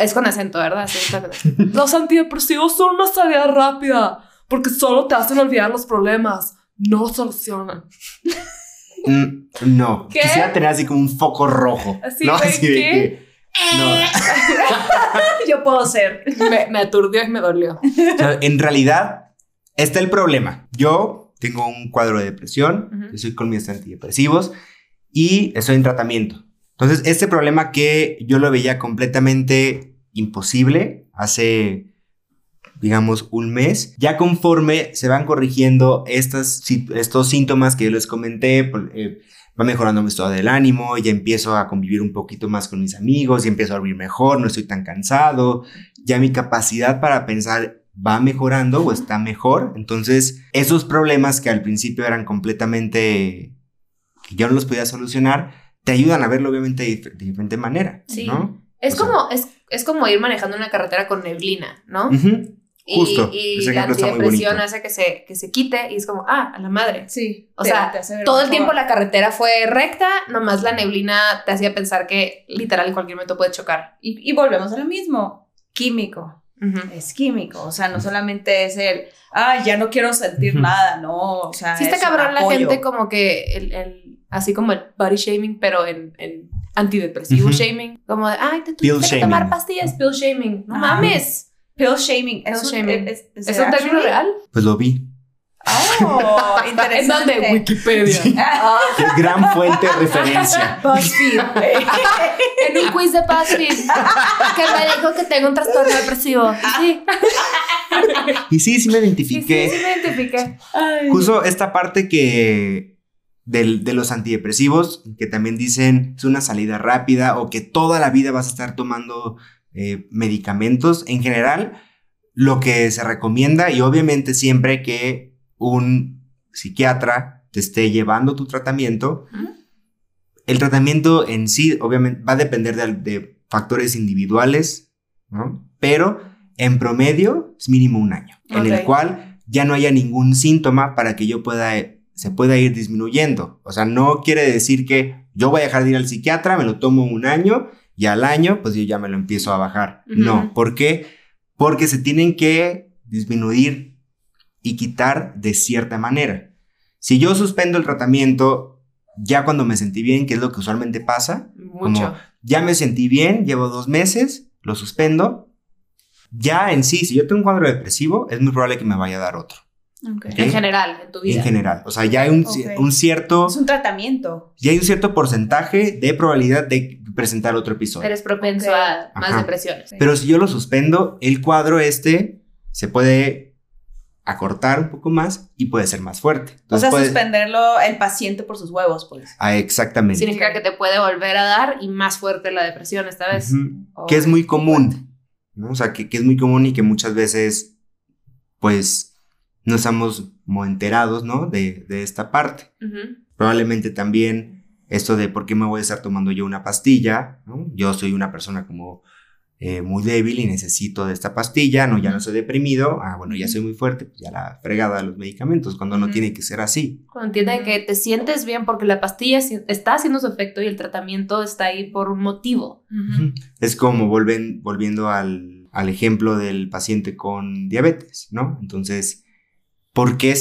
S1: es con acento, ¿verdad? Sí.
S4: Los <laughs> antidepresivos son una salida rápida porque solo te hacen olvidar los problemas, no solucionan.
S3: Mm, no.
S1: ¿Qué?
S3: Quisiera tener así como un foco rojo.
S4: Así,
S3: ¿no? Así de
S4: ¿qué?
S3: que- No. <laughs>
S2: Yo puedo ser.
S1: me, me aturdió y me dolió.
S3: O sea, en realidad, está el problema. Yo tengo un cuadro de depresión,
S1: Ujú.
S3: estoy con mis antidepresivos y estoy en tratamiento. Entonces, este problema que yo lo veía completamente imposible hace, digamos, un mes, ya conforme se van corrigiendo estas, estos síntomas que yo les comenté, por- eh, va mejorando mi estado del ánimo, ya empiezo a convivir un poquito más con mis amigos, ya empiezo a dormir mejor, no estoy tan cansado, ya mi capacidad para pensar va mejorando o está mejor. Entonces, esos problemas que al principio eran completamente que yo no los podía solucionar, te ayudan a verlo obviamente de, dif- de diferente manera,
S1: Sí.
S3: ¿no?
S1: Es
S3: O sea-
S1: como, es, es como ir manejando una carretera con neblina, ¿no?
S3: Justo,
S1: Y,
S3: ese
S1: la antidepresión hace que se, que se quite y es como, ah, a la madre.
S2: Sí.
S1: O
S2: te-
S1: sea,
S2: te
S1: Todo el tiempo la carretera fue recta, nomás la neblina te hacía pensar que literal en cualquier momento puede chocar.
S2: Y, y volvemos a lo mismo. Químico. Es químico. O sea, no solamente es el, ah, ya no quiero sentir nada, no. O sea,
S1: Sí está cabrón la gente como que el, el- así como el body shaming, pero en, en antidepresivo shaming. Como de, ay, te
S3: Pill
S1: tuviste que tomar pastillas, pill shaming. No mames.
S2: Pill shaming.
S1: Pill
S2: ¿Es, un,
S1: shaming.
S2: es, es-
S1: ¿Es un término real?
S3: Pues lo vi.
S2: Oh, interesante. <laughs>
S1: ¿En dónde? Wikipedia.
S3: Qué gran fuente de referencia. <laughs>
S2: BuzzFeed. <laughs>
S1: en un quiz de BuzzFeed que me dijo que tengo un trastorno depresivo. Sí,
S3: Y sí, sí me
S1: sí, sí,
S3: identifiqué.
S1: sí me identifiqué.
S2: Ay.
S3: Justo esta parte que del- de los antidepresivos, que también dicen es una salida rápida o que toda la vida vas a estar tomando eh, medicamentos. En general, lo que se recomienda y obviamente siempre que un psiquiatra te esté llevando tu tratamiento, el tratamiento en sí obviamente va a depender de, de factores individuales, ¿no? Pero en promedio es mínimo un año, en el cual ya no haya ningún síntoma para que yo pueda, se pueda ir disminuyendo. O sea, no quiere decir que yo voy a dejar de ir al psiquiatra, me lo tomo un año y al año pues yo ya me lo empiezo a bajar. No, ¿por qué? Porque se tienen que disminuir y quitar de cierta manera. Si yo suspendo el tratamiento ya cuando me sentí bien, que es lo que usualmente pasa,
S1: Mucho.
S3: ya me sentí bien, llevo dos meses, lo suspendo. Ya en sí, si yo tengo un cuadro depresivo, es muy probable que me vaya a dar otro.
S1: En general, en tu vida.
S3: En general. O sea, ya hay un, cierto.
S2: Es un tratamiento.
S3: Ya hay un cierto porcentaje de probabilidad de presentar otro episodio.
S1: Eres propenso a más
S3: Ajá.
S1: depresiones.
S3: Pero si yo lo suspendo, el cuadro este se puede acortar un poco más y puede ser más fuerte.
S2: O
S3: Entonces
S2: sea,
S3: puede-
S2: suspenderlo el paciente por sus huevos, pues.
S3: Ah, exactamente.
S1: Significa que te puede volver a dar y más fuerte la depresión esta vez.
S3: Que es muy común. ¿no? O sea, que, que es muy común y que muchas veces, pues, no estamos enterados, ¿no? De, de esta parte. Probablemente también esto de por qué me voy a estar tomando yo una pastilla, ¿no? Yo soy una persona como eh, muy débil y necesito de esta pastilla, no, ya no soy deprimido, ah, bueno, ya soy muy fuerte, pues ya la fregada de los medicamentos, cuando no tiene que ser así.
S1: Cuando entienden que te sientes bien porque la pastilla está haciendo su efecto y el tratamiento está ahí por un motivo.
S3: Es como volven, volviendo al, al ejemplo del paciente con diabetes, ¿no? Entonces, ¿por qué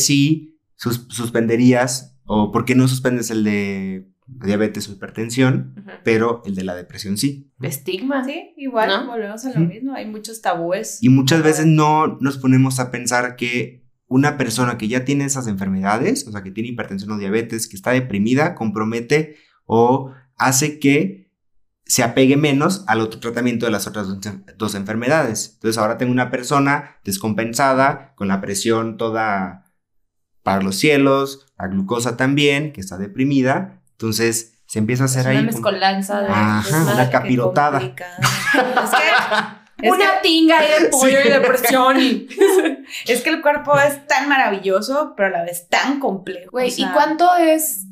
S3: sus- suspenderías o por qué no suspendes el de diabetes o hipertensión, pero el de la depresión sí?
S1: Estigma.
S2: Sí, igual,
S1: ¿No?
S2: volvemos a lo mismo. Hay muchos tabúes.
S3: Y muchas veces no nos ponemos a pensar que una persona que ya tiene esas enfermedades, o sea, que tiene hipertensión o diabetes, que está deprimida, compromete o hace que se apegue menos al otro tratamiento de las otras dos, dos enfermedades. Entonces ahora tengo una persona descompensada, con la presión toda para los cielos, la glucosa también, que está deprimida. Entonces se empieza a
S1: Es
S3: hacer
S1: una
S3: ahí... como-
S1: mezcolanza de
S3: Ajá, una capirotada. <laughs>
S2: Es que, es
S1: Una tinga ahí de <laughs> pollo y depresión y...
S2: que- <laughs> es que el cuerpo es tan maravilloso, pero a la vez tan complejo.
S1: Güey,
S2: o sea,
S1: ¿y cuánto es?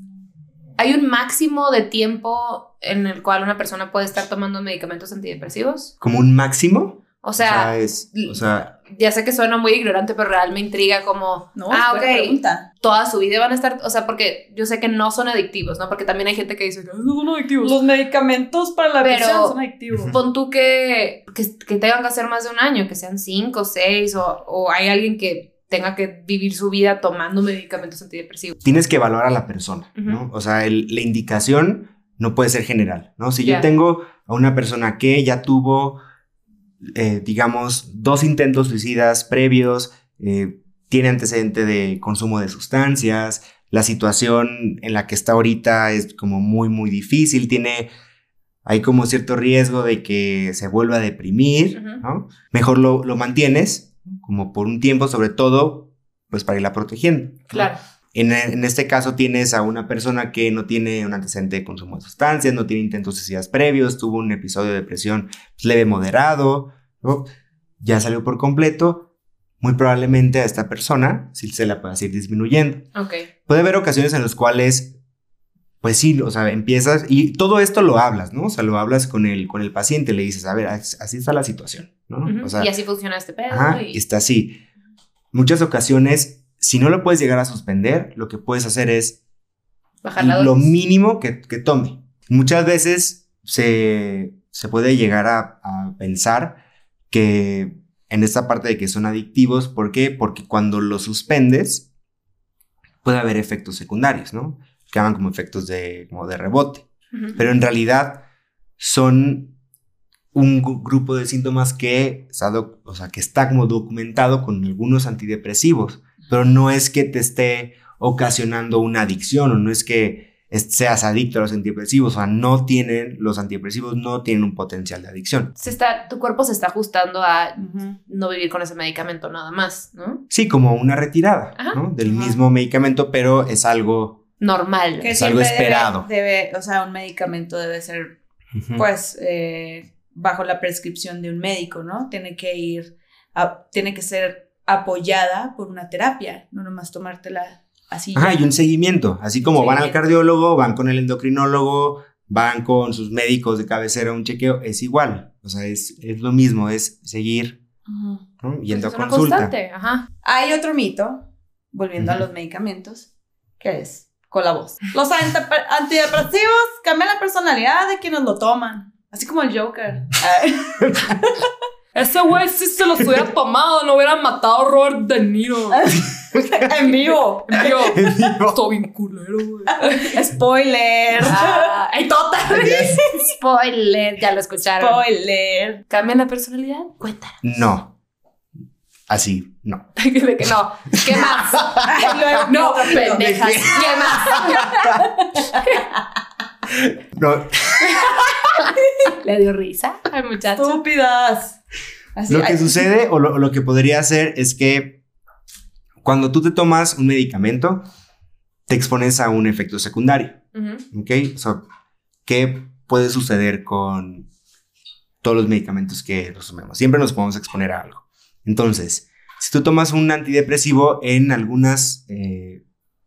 S1: ¿Hay un máximo de tiempo en el cual una persona puede estar tomando medicamentos antidepresivos?
S3: como un máximo.
S1: O sea,
S3: es, o sea,
S1: ya sé que suena muy ignorante, pero real me intriga como,
S2: No,
S1: ah, ok,
S2: pregunta.
S1: toda su vida van a estar, o sea, porque yo sé que no son adictivos, ¿no? Porque también hay gente que dice que no son adictivos.
S2: Los medicamentos para la
S1: Pero-
S2: presión son adictivos.
S1: Pon tú que, que, que tengan que hacer más de un año, que sean cinco, seis, o, o hay alguien que tenga que vivir su vida tomando medicamentos antidepresivos.
S3: tienes que evaluar a la persona, ¿no? O sea, el- la indicación no puede ser general, ¿no? Si yo tengo a una persona que ya tuvo, eh, digamos, dos intentos suicidas previos, eh, tiene antecedente de consumo de sustancias, la situación en la que está ahorita es como muy, muy difícil, tiene, hay como cierto riesgo de que se vuelva a deprimir. ¿no? Mejor lo, lo mantienes como por un tiempo, sobre todo, pues para irla protegiendo.
S1: Claro.
S3: En, en este caso tienes a una persona que no tiene un antecedente de consumo de sustancias, no tiene intentos suicidas previos, tuvo un episodio de depresión pues, leve moderado, ¿no? ya salió por completo. Muy probablemente a esta persona sí se la pueda ir disminuyendo.
S1: Ok.
S3: Puede haber ocasiones en las cuales, pues sí, o sea, empiezas y todo esto lo hablas, ¿no? O sea, lo hablas con el, con el paciente, le dices, a ver, as- así está la situación, ¿no?
S1: Ujú.
S3: O sea,
S1: y así funciona este pedo.
S3: Ajá,
S1: y-
S3: está así. Muchas ocasiones, si no lo puedes llegar a suspender, lo que puedes hacer es
S1: bajar la
S3: lo mínimo que, que tome. Muchas veces se, se puede llegar a, a pensar que en esta parte de que son adictivos, ¿por qué? Porque cuando lo suspendes, puede haber efectos secundarios, ¿no? Que llaman como efectos de, como de rebote pero en realidad son un gru- grupo de síntomas que, o sea, que está como documentado con algunos antidepresivos, pero no es que te esté ocasionando una adicción o no es que seas adicto a los antidepresivos, o sea, no tienen, los antidepresivos no tienen un potencial de adicción.
S1: Se está, tu cuerpo se está ajustando a no vivir con ese medicamento nada más, ¿no?
S3: Sí, como una retirada
S1: Ajá.
S3: ¿no? del
S2: Ajá.
S3: mismo medicamento, pero es algo...
S1: Normal.
S2: Que
S3: Es algo
S2: debe-
S3: esperado.
S2: Debe, o sea, un medicamento debe ser, pues, eh, bajo la prescripción de un médico, ¿no? Tiene que ir, a- tiene que ser apoyada por una terapia, no nomás tomártela así.
S3: Ajá,
S2: ya.
S3: y un seguimiento. Así como van al cardiólogo, van con el endocrinólogo, van con sus médicos de cabecera a un chequeo, es igual. O sea, es, es lo mismo, es seguir.
S1: Pues
S3: yendo
S1: es
S3: a consulta.
S1: constante, ajá.
S2: Hay otro mito, volviendo a los medicamentos, que es con la voz. Los antidepresivos cambian la personalidad de quienes lo toman. Así como el Joker. <laughs>
S4: Ese güey sí se los hubiera tomado, no hubiera matado a Robert De Niro. <laughs>
S2: en vivo.
S4: Yo,
S3: Digo,
S4: todo bien culero, güey.
S2: Spoiler.
S1: Ah, ¡Ay, total! <laughs> Spoiler, ya lo escucharon.
S2: Spoiler.
S1: ¿Cambian la personalidad? Cuéntanos.
S3: no. Así, no.
S1: De que no. ¿Qué más? No, pendejas. ¿Qué más?
S3: No,
S1: ¿Le dio risa al muchacho?
S2: Estúpidas. Así,
S3: Lo que
S2: ay,
S3: sucede o lo, lo que podría hacer es que cuando tú te tomas un medicamento, te expones a un efecto secundario. ¿Ok? O sea, ¿qué puede suceder con todos los medicamentos que nos tomemos? Siempre nos podemos exponer a algo. Entonces, si tú tomas un antidepresivo en algunas, eh,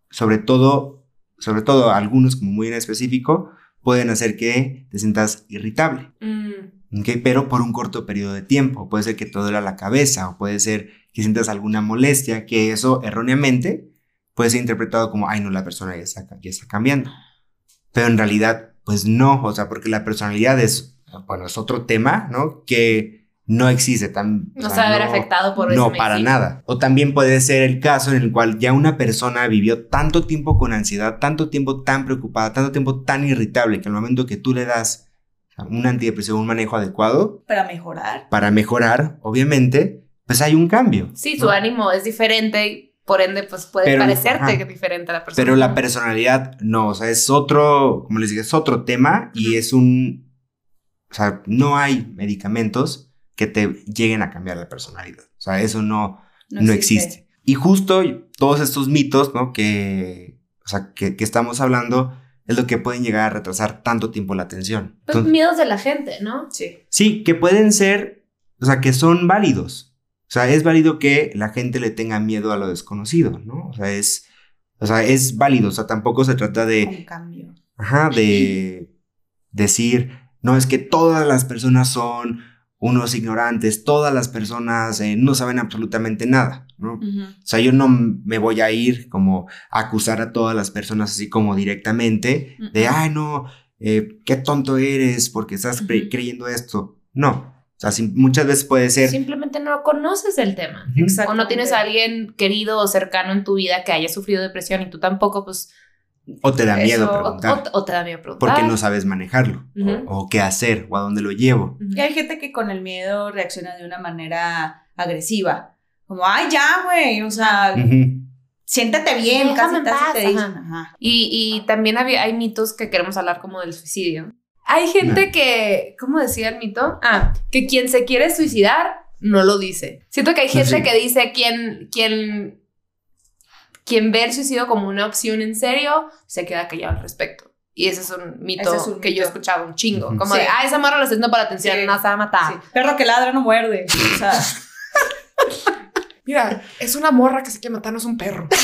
S3: sobre todo, sobre todo algunos como muy en específico, pueden hacer que te sientas irritable.
S1: Mm.
S3: Pero por un corto periodo de tiempo. Puede ser que te duela la cabeza o puede ser que sientas alguna molestia, que eso erróneamente puede ser interpretado como, ay, no, la persona ya está, ya está cambiando. Pero en realidad, pues no, o sea, porque la personalidad es, bueno, es otro tema, ¿no? Que no existe tan...
S1: No
S3: o
S1: se va a ver
S3: no-
S1: afectado por
S3: no,
S1: ese
S3: para nada. O también puede ser el caso en el cual ya una persona vivió tanto tiempo con ansiedad, tanto tiempo tan preocupada, tanto tiempo tan irritable, que al momento que tú le das un antidepresivo, un manejo adecuado,
S2: Para mejorar.
S3: para mejorar, obviamente, pues hay un cambio.
S1: Sí, su
S3: ¿no?
S1: ánimo es diferente y por ende, pues puede
S3: Pero-
S1: parecerte
S3: ajá.
S1: que diferente a la persona.
S3: Pero la personalidad no, o sea, es otro, como les dije, es otro tema y es un, o sea, no hay medicamentos que te lleguen a cambiar la personalidad. O sea, eso no, no, existe. Y justo todos estos mitos, ¿no? Que, o sea, que, que estamos hablando es lo que pueden llegar a retrasar tanto tiempo la atención.
S1: Pues
S3: Entonces,
S1: miedos de la gente, ¿no?
S2: Sí.
S3: sí, que pueden ser, o sea, que son válidos. O sea, es válido que la gente le tenga miedo a lo desconocido, ¿no? O sea, es, o sea, es válido. O sea, tampoco se trata de,
S2: Un cambio.
S3: ajá, de <clears throat> decir, no, es que todas las personas son unos ignorantes, todas las personas eh, no saben absolutamente nada, ¿no? O sea, yo no me voy a ir como a acusar a todas las personas así como directamente de, ay, no, eh, qué tonto eres porque estás creyendo esto. No, o sea, muchas veces puede ser...
S1: Simplemente no conoces el tema. O no tienes a alguien querido o cercano en tu vida que haya sufrido depresión y tú tampoco, pues.
S3: O te da miedo
S2: Eso,
S3: preguntar
S1: o- o te da miedo preguntar.
S3: porque no sabes manejarlo o qué hacer o a dónde lo llevo.
S2: Y hay gente que con el miedo reacciona de una manera agresiva. Como, ay, ya, güey. O sea, siéntate bien,
S1: Déjame
S2: casi, te dicen.
S1: ajá.
S2: Ajá.
S1: Y, y también había, hay mitos que queremos hablar como del suicidio. Hay gente que, ¿cómo decía el mito? Ah, que quien se quiere suicidar no lo dice. Siento que hay gente
S3: Sí.
S1: que dice quien, quien, quien ve el suicidio como una opción en serio, se queda callado al respecto. Y ese es un mito
S2: Ese es un
S1: que yo he escuchado un chingo. Como
S2: Sí.
S1: de, ah, esa morra lo está haciendo para atención,
S2: Sí.
S1: no se va a matar.
S2: Sí. Perro que ladra no muerde. O sea, <laughs>
S4: Mira, es una morra que se quiere matar, no es un perro. <laughs>
S2: pero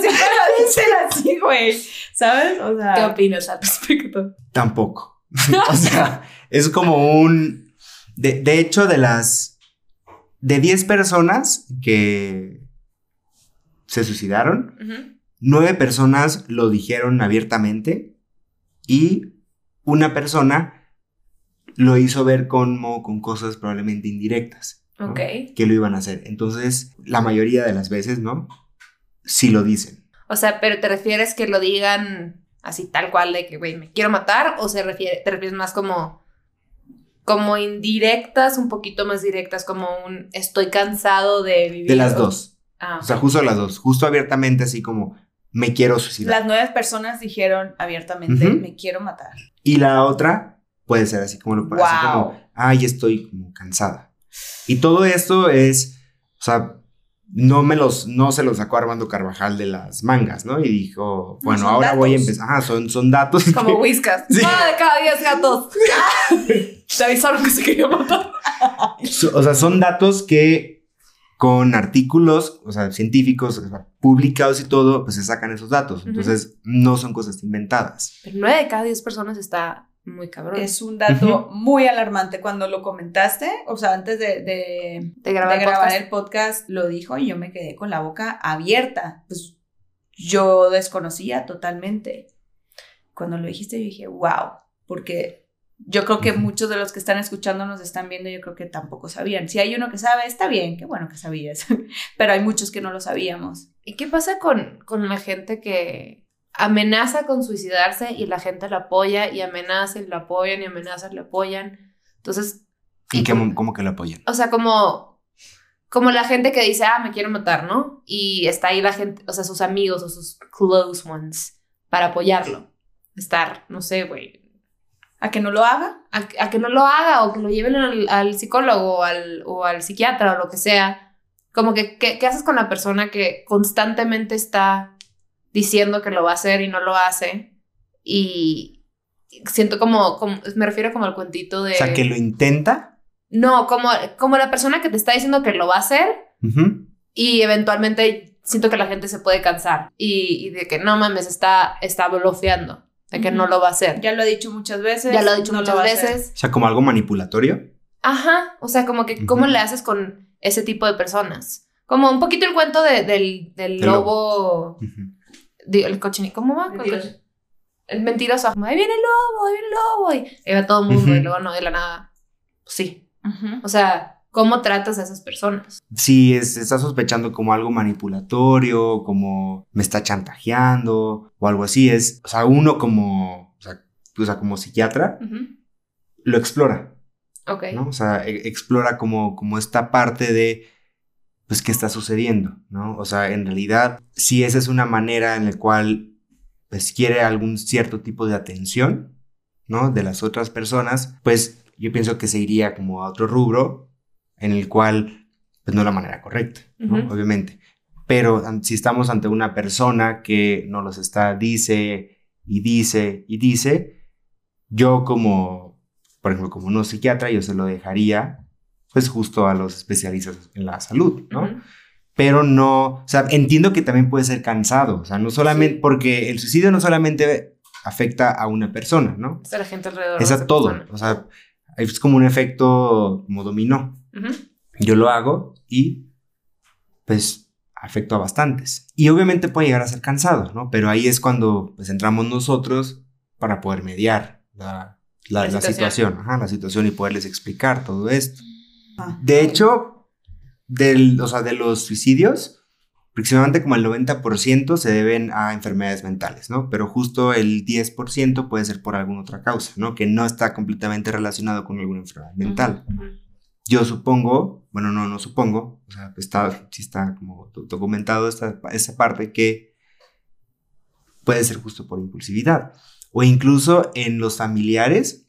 S2: siempre lo dicen así, güey. ¿Sabes? O sea,
S1: ¿Qué opinas al respecto?
S3: Tampoco. <laughs> o sea, es como un... De, de hecho, de las... De 10 personas que se suicidaron,
S1: Ujú.
S3: nueve personas lo dijeron abiertamente y una persona lo hizo ver como con cosas probablemente indirectas. Que lo iban a hacer. Entonces, la mayoría de las veces, ¿no? Sí lo dicen.
S1: O sea, pero te refieres que lo digan así tal cual de que, güey, me quiero matar o se refiere, te refieres más como como indirectas, un poquito más directas, como un estoy cansado de vivir.
S3: De las dos.
S1: Ah,
S3: O sea, justo las dos. Justo abiertamente, así como me quiero suicidar.
S2: las nueve personas dijeron abiertamente, me quiero matar.
S3: Y la otra puede ser así como lo así
S2: Wow.
S3: como, ay, estoy como cansada. Y todo esto es, o sea, no me los, no se los sacó Armando Carvajal de las mangas, ¿no? Y dijo, bueno, ahora voy a empezar. Ajá, son, son datos. <laughs>
S1: como <laughs>
S3: que-
S1: whiskas.
S3: Sí.
S1: Nueve de cada diez gatos. <laughs>
S4: Te avisaron que se quería matar.
S3: o sea, son datos que con artículos, o sea, científicos, o sea, publicados y todo, pues se sacan esos datos. Entonces, no son cosas inventadas.
S1: Pero nueve de cada diez personas está muy cabrón.
S2: Es un dato muy alarmante. Cuando lo comentaste, o sea, antes de, de,
S1: de grabar,
S2: de
S1: el
S2: grabar
S1: podcast.
S2: el podcast, lo dijo y yo me quedé con la boca abierta. Pues yo desconocía totalmente. Cuando lo dijiste, yo dije, wow, porque yo creo que
S3: Ujú.
S2: muchos de los que están escuchando nos están viendo, yo creo que tampoco sabían. Si hay uno que sabe, está bien, qué bueno que sabías, <laughs> pero hay muchos que no lo sabíamos.
S1: ¿Y qué pasa con, con la gente que amenaza con suicidarse y la gente la apoya y amenaza y la apoyan y amenaza y la apoyan? Entonces,
S3: Y
S1: como-
S3: como que lo apoyan.
S1: o sea, como, como la gente que dice, ah, me quiero matar, ¿no? Y está ahí la gente, o sea, sus amigos o sus close ones para apoyarlo. Estar, no sé, güey,
S2: ¿A que no lo haga?
S1: a, a que no lo haga o que lo lleven al, al psicólogo o al, o al psiquiatra o lo que sea. Como que, ¿qué, qué haces con la persona que constantemente está diciendo que lo va a hacer y no lo hace? Y siento como, como me refiero como al cuentito de...
S3: O sea, que lo intenta.
S1: No, como, como la persona que te está diciendo que lo va a hacer y eventualmente siento que la gente se puede cansar y, y de que no mames, está, está bloqueando, de que no lo va a hacer.
S2: Ya lo he dicho muchas veces.
S1: Ya lo he dicho
S2: no
S1: muchas veces.
S3: O sea, como algo manipulatorio.
S1: Ajá, o sea, como que, ¿cómo le haces con ese tipo de personas? Como un poquito el cuento de- del, del
S3: Del
S1: lobo,
S3: Ujú.
S1: di- el cochinito, ¿cómo va?
S2: Mentiroso.
S1: El mentiroso, como, ahí viene el lobo, ahí viene el lobo, y ahí va todo el mundo, y luego no, de la nada, pues sí. O sea, ¿cómo tratas a esas personas?
S3: Si es, está sospechando como algo manipulatorio, como me está chantajeando o algo así, es, o sea, uno como, o sea, o sea, como psiquiatra lo explora,
S1: Ok.
S3: ¿no? O sea, e- explora como, como esta parte de, pues, qué está sucediendo, ¿no? O sea, en realidad, si esa es una manera en la cual, pues, quiere algún cierto tipo de atención, ¿no? De las otras personas, pues, yo pienso que se iría como a otro rubro en el cual, pues, no es la manera correcta. Obviamente. Pero si estamos ante una persona que nos los está, dice y dice y dice, yo como, por ejemplo, como no psiquiatra, yo se lo dejaría, pues justo a los especialistas en la salud, ¿no?
S1: Ujú.
S3: Pero no, o sea, entiendo que también puede ser cansado, o sea, no solamente, porque el suicidio no solamente afecta a una persona, ¿no?
S1: Es a la gente alrededor.
S3: Es a todo.
S1: persona.
S3: O sea, es como un efecto como dominó.
S1: Ujú.
S3: Yo lo hago y pues afecto a bastantes. Y obviamente puede llegar a ser cansado, ¿no? Pero ahí es cuando pues entramos nosotros para poder mediar la, la-
S1: La
S3: la
S1: situación.
S3: situación, ajá, la situación y poderles explicar todo esto.
S2: Ah.
S3: De hecho, del, o sea, de los suicidios, aproximadamente como el 90% se deben a enfermedades mentales, ¿no? Pero justo el 10% puede ser por alguna otra causa, ¿no? Que no está completamente relacionado con alguna enfermedad mental. Yo supongo, bueno, no, no supongo, o sea, está, sí está como do- documentado esta, esa parte que puede ser justo por impulsividad o incluso en los familiares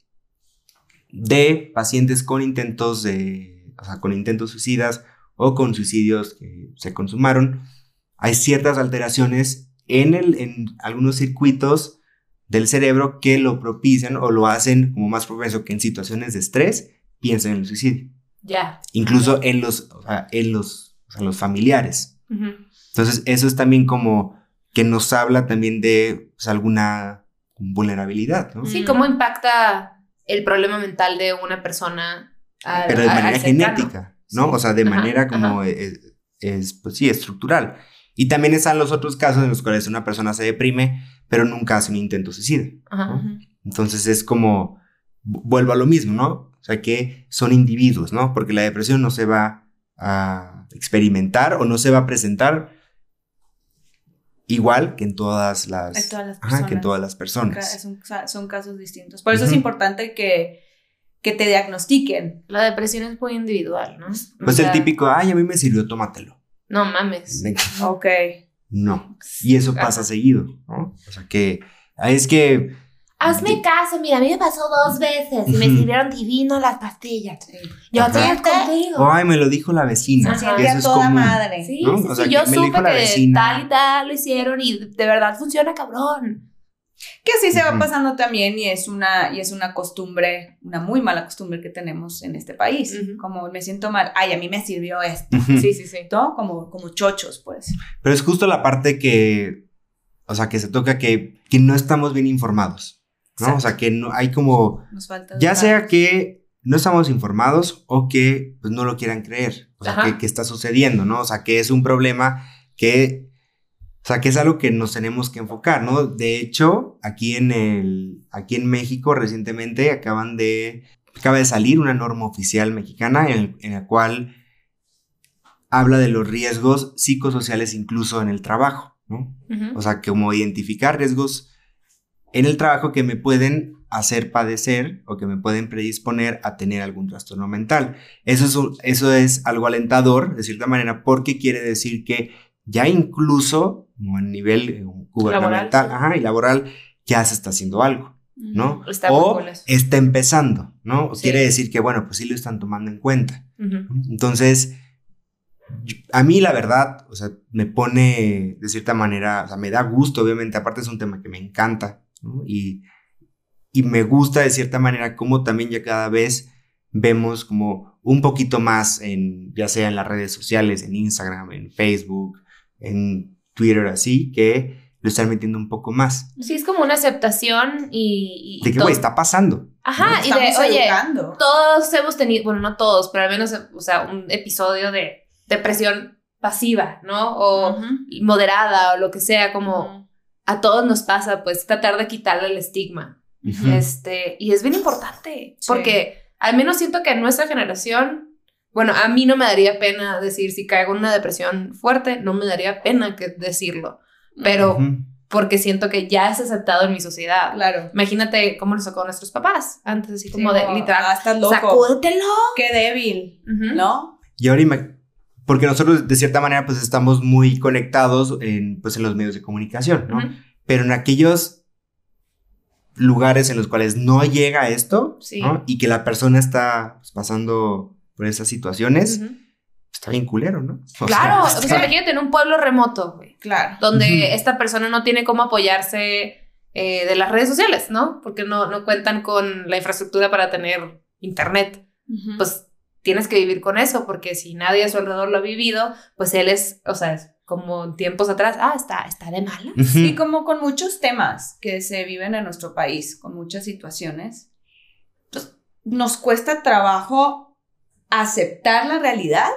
S3: de pacientes con intentos de, o sea, con intentos suicidas o con suicidios que se consumaron, hay ciertas alteraciones en, el, en algunos circuitos del cerebro que lo propician o lo hacen como más propenso que en situaciones de estrés piensen en el suicidio.
S1: Ya.
S3: Incluso en los, o sea, en los, o sea, los familiares. Entonces, eso es también como que nos habla también de pues, alguna vulnerabilidad, ¿no?
S1: Sí, cómo impacta el problema mental de una persona al-
S3: Pero de
S1: al-
S3: manera genética, ¿no?
S1: Sí.
S3: O sea, de
S1: Ajá,
S3: manera como es, es, pues sí, estructural. Y también están los otros casos en los cuales una persona se deprime, pero nunca hace un intento suicida.
S1: Ajá.
S3: Entonces es como, vu- vuelvo a lo mismo, ¿no? O sea, que son individuos, ¿no? Porque la depresión no se va a experimentar o no se va a presentar igual que en todas las,
S2: En todas las
S3: Ajá, que en
S2: personas.
S3: todas las personas.
S2: Son, son casos distintos. Por eso es importante que, que te diagnostiquen.
S1: La depresión es muy individual, ¿no? O
S3: Pues
S1: sea,
S3: el típico, ay, a mí me sirvió, tómatelo.
S1: No mames.
S2: Ok.
S3: No. Y eso pasa
S1: Ajá.
S3: seguido, ¿no? O sea que es que
S1: Hazme caso, mira, a mí me pasó dos veces y me sirvieron divino las pastillas. Yo estoy contigo.
S3: ay, me lo dijo la vecina.
S1: Se
S2: siente a toda
S3: común.
S2: madre.
S1: Sí,
S3: ¿no?
S1: sí,
S3: O sea,
S1: sí, yo supe que
S3: vecina.
S1: tal y tal lo hicieron y de verdad funciona cabrón.
S2: Que así se va pasando también y es una y es una costumbre, una muy mala costumbre que tenemos en este país. Como me siento mal, ay, a mí me sirvió esto.
S1: Sí, sí, sí.
S2: ¿no? Como, como chochos, pues.
S3: Pero es justo la parte que, o sea, que se toca que, que no estamos bien informados, ¿no?
S2: Exacto.
S3: O sea, que no hay como,
S2: Nos falta
S3: ya sea que no estamos informados o que pues, no lo quieran creer, o sea,
S1: Ajá.
S3: que, que está sucediendo, ¿no? O sea, que es un problema que, o sea, que es algo que nos tenemos que enfocar, ¿no? De hecho, aquí en el, aquí en México recientemente acaban de, acaba de salir una norma oficial mexicana en, en la cual habla de los riesgos psicosociales incluso en el trabajo, ¿no? O sea, como identificar riesgos en el trabajo que me pueden hacer padecer o que me pueden predisponer a tener algún trastorno mental. Eso es, un- eso es algo alentador, de cierta manera, porque quiere decir que ya incluso como a nivel eh, gubernamental ajá, y laboral ya se está haciendo algo, ¿no?
S1: Está
S3: o está empezando, ¿no?
S1: Sí.
S3: Quiere decir que, bueno, pues sí lo están tomando en cuenta. Entonces, a mí la verdad, o sea, me pone de cierta manera, o sea, me da gusto, obviamente, aparte es un tema que me encanta, ¿no? Y, y me gusta de cierta manera como también ya cada vez vemos como un poquito más en, ya sea en las redes sociales, en Instagram, en Facebook, en Twitter, así, que lo están metiendo un poco más.
S1: Sí, es como una aceptación y... y
S3: De que,
S1: todo-
S3: güey, está pasando.
S1: Ajá, y de,
S2: Estamos
S1: oye,
S2: educando.
S1: todos hemos tenido, bueno, no todos, pero al menos, o sea, un episodio de depresión pasiva, ¿no? O moderada o lo que sea, como. A todos nos pasa, pues tratar de quitarle el estigma. Este, y es bien importante,
S2: Sí.
S1: porque al menos siento que en nuestra generación, bueno, a mí no me daría pena decir si caigo en una depresión fuerte, no me daría pena que decirlo, pero porque siento que ya es aceptado en mi sociedad.
S2: Claro.
S1: Imagínate cómo nos sacó a nuestros papás antes, así como
S2: Sí,
S1: de literal,
S2: Ah, estás loco.
S1: sacúdetelo.
S2: Qué débil. ¿no?
S3: Y ahora porque nosotros de cierta manera pues estamos muy conectados en, pues, en los medios de comunicación, ¿no? Pero en aquellos lugares en los cuales no llega esto,
S1: Sí.
S3: ¿no? Y que la persona está pues, pasando por esas situaciones, está bien culero, ¿no? O
S1: Claro,
S3: sea,
S1: o sea, imagínate en un pueblo remoto, güey,
S2: Claro.
S1: donde esta persona no tiene cómo apoyarse eh, de las redes sociales, ¿no? Porque no, no cuentan con la infraestructura para tener internet. Pues tienes que vivir con eso, porque si nadie a su alrededor lo ha vivido, pues él es, o sea, es como tiempos atrás, ah, está, está de mala.
S3: Ujú.
S2: Y como con muchos temas que se viven en nuestro país, con muchas situaciones, pues, nos cuesta trabajo aceptar la realidad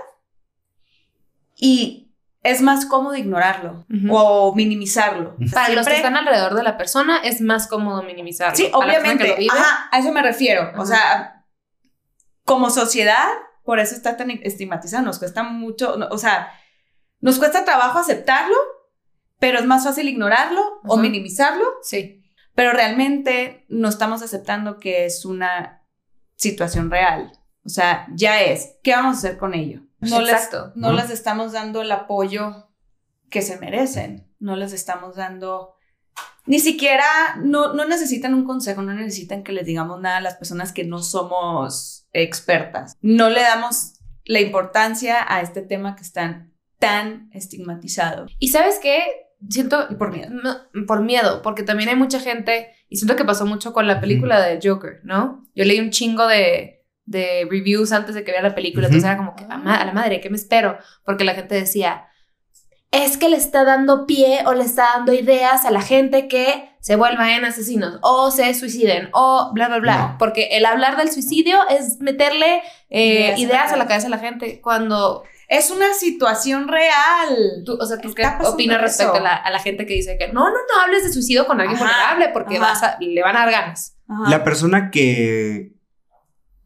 S2: y es más cómodo ignorarlo
S1: Ujú.
S2: o minimizarlo.
S1: Para los que están alrededor de la persona es más cómodo minimizarlo.
S2: Sí, obviamente.
S1: que lo vive,
S2: Ajá, a eso me refiero. O sea, como sociedad, por eso está tan estigmatizado. Nos cuesta mucho, no, o sea, nos cuesta trabajo aceptarlo, pero es más fácil ignorarlo o minimizarlo.
S1: sí.
S2: Pero realmente no estamos aceptando que es una situación real. O sea, ya es. ¿Qué vamos a hacer con ello? No, les,
S1: Exacto.
S2: no
S3: ¿No?
S2: les estamos dando el apoyo que se merecen. No les estamos dando... Ni siquiera, no, no necesitan un consejo, no necesitan que les digamos nada a las personas que no somos expertas. No le damos la importancia a este tema que están tan estigmatizado.
S1: Y sabes qué? Siento
S2: Y por miedo.
S1: No, por miedo, porque también hay mucha gente, y siento que pasó mucho con la película de Joker, ¿no? Yo leí un chingo de, de reviews antes de que vea la película, entonces era como que a, ma- a la madre, ¿qué me espero? Porque la gente decía, es que le está dando pie o le está dando ideas a la gente que se vuelvan en asesinos o se suiciden o bla, bla, bla.
S3: No.
S1: Porque el hablar del suicidio es meterle eh,
S2: Ideas a la
S1: ideas a la
S2: cabeza.
S1: a la gente cuando
S2: Es una situación real.
S1: Tú, o sea, ¿tú qué opinas respecto a la, a la gente que dice que no, no, no hables de suicidio con alguien
S2: Ajá,
S1: vulnerable porque
S2: ajá.
S1: vas a- le van a dar ganas?
S2: Ajá.
S3: La persona que.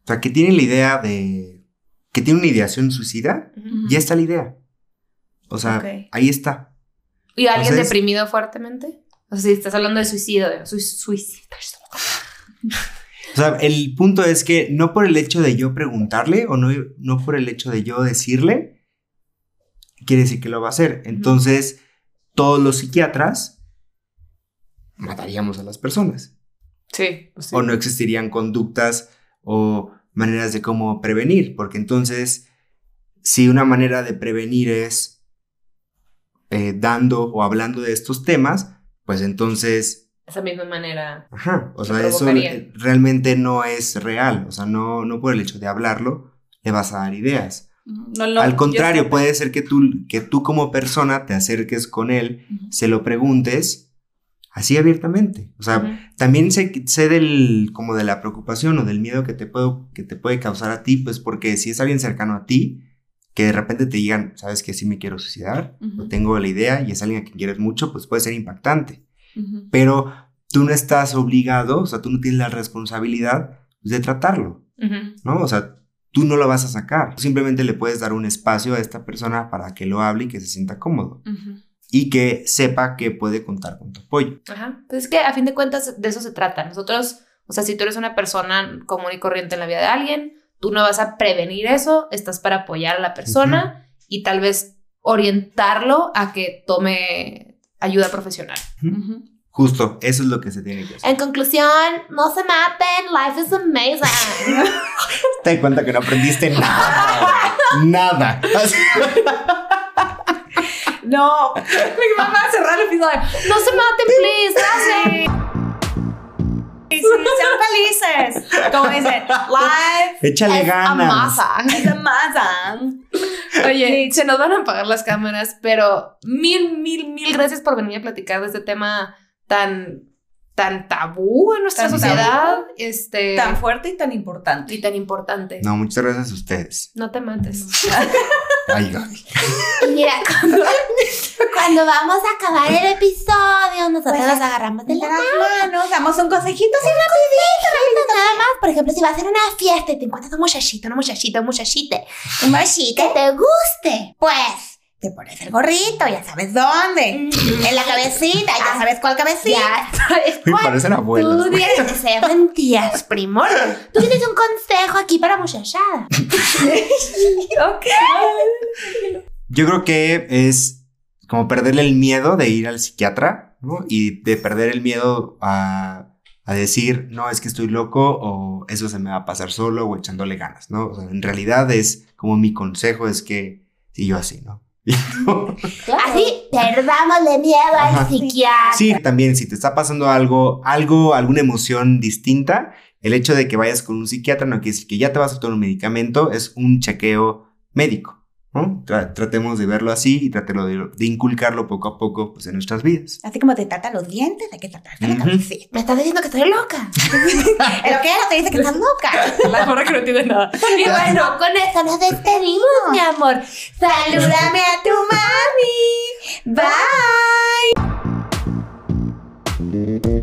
S3: O sea, que tiene la idea de. que tiene una ideación suicida, ya está la idea. O sea, ahí está.
S1: ¿Y alguien
S3: Entonces-
S1: deprimido fuertemente? O sea, si estás hablando de suicidio, de sui- suicidio. <laughs>
S3: O sea, el punto es que no por el hecho de yo preguntarle o no, no por el hecho de yo decirle, quiere decir que lo va a hacer. Entonces, todos los psiquiatras mataríamos a las personas.
S1: Sí.
S3: O no existirían conductas o maneras de cómo prevenir, porque entonces, si una manera de prevenir es eh, dando o hablando de estos temas, pues entonces
S1: Esa misma manera.
S3: Ajá, o sea, eso
S1: provocaría.
S3: realmente no es real, o sea, no, no por el hecho de hablarlo le vas a dar ideas.
S2: No, no,
S3: Al contrario, puede ser que tú, que tú como persona te acerques con él, se lo preguntes así abiertamente. O sea, también sé, sé del, como de la preocupación o del miedo que te, puedo, que te puede causar a ti, pues porque si es alguien cercano a ti, que de repente te digan, sabes que sí me quiero suicidar,
S2: Ujú.
S3: o tengo la idea y es alguien a quien quieres mucho, pues puede ser impactante pero tú no estás obligado, o sea, tú no tienes la responsabilidad de tratarlo. ¿no? O sea, tú no lo vas a sacar. Simplemente le puedes dar un espacio a esta persona para que lo hable y que se sienta cómodo y que sepa que puede contar con tu apoyo.
S1: Ajá. Pues es que a fin de cuentas de eso se trata. Nosotros, o sea, si tú eres una persona común y corriente en la vida de alguien, tú no vas a prevenir eso, estás para apoyar a la persona y tal vez orientarlo a que tome ayuda profesional.
S3: Justo, eso es lo que se tiene que hacer.
S1: En conclusión, no se maten, life is amazing. <laughs>
S3: Te das cuenta que no aprendiste nada. nada. <laughs>
S2: No,
S1: Mi mamá cerrar el episodio. No se maten, please, gracias.
S2: Sí, sean felices. Como dicen, life
S3: Échale
S1: Es
S3: ganas.
S1: amasa.
S2: is amazing.
S1: Oye, se nos van a apagar las cámaras, pero mil, mil, mil gracias por venir a platicar de este tema tan, tan tabú en nuestra
S2: Tan
S1: sociedad. Este.
S2: Tan fuerte y tan importante.
S1: y tan importante.
S3: No, muchas gracias a ustedes.
S1: No te mates. <laughs>
S3: Ay, Gaby.
S1: Y mira, cuando, cuando vamos a acabar el episodio, nosotros
S2: Pues,
S1: nos agarramos de
S2: De
S1: la
S2: las
S1: mano.
S2: manos, damos un consejito. sí,
S1: rapidito, nada más. Por ejemplo, si vas a hacer una fiesta y te encuentras un muchachito, una muchachita, un muchachite,
S2: Un machito.
S1: que te guste, pues.
S2: Te pones el gorrito, ya sabes dónde. En la cabecita, ya sabes cuál cabecita.
S1: Ya sabes
S3: Me
S1: cuál
S3: parecen abuelos.
S1: Tú tienes deseo en tías, primor. Tú tienes un consejo aquí para muchachada. <laughs>
S2: ok.
S3: Yo creo que es como perderle el miedo de ir al psiquiatra, ¿no? Y de perder el miedo a, a decir, no, es que estoy loco o eso se me va a pasar solo o echándole ganas, ¿no? O sea, en realidad es como mi consejo es que, sí, yo así, ¿no?
S1: Así, perdámosle miedo
S3: Ajá.
S1: al psiquiatra.
S3: Sí, también si te está pasando algo, algo, alguna emoción distinta, el hecho de que vayas con un psiquiatra no quiere decir que ya te vas a tomar un medicamento, es un chequeo médico tratemos de verlo así y tratemos de, inculcarlo poco a poco pues, en nuestras vidas.
S5: Así como te trata los dientes, hay que tratarte uh
S3: -huh.
S5: la.
S1: Me estás diciendo que estoy loca.
S5: en lo que era te dice que estás loca. <laughs>
S2: La porra que no tiene nada.
S1: Y bueno, con eso nos despedimos, mi amor. Salúdame a tu mami. Bye.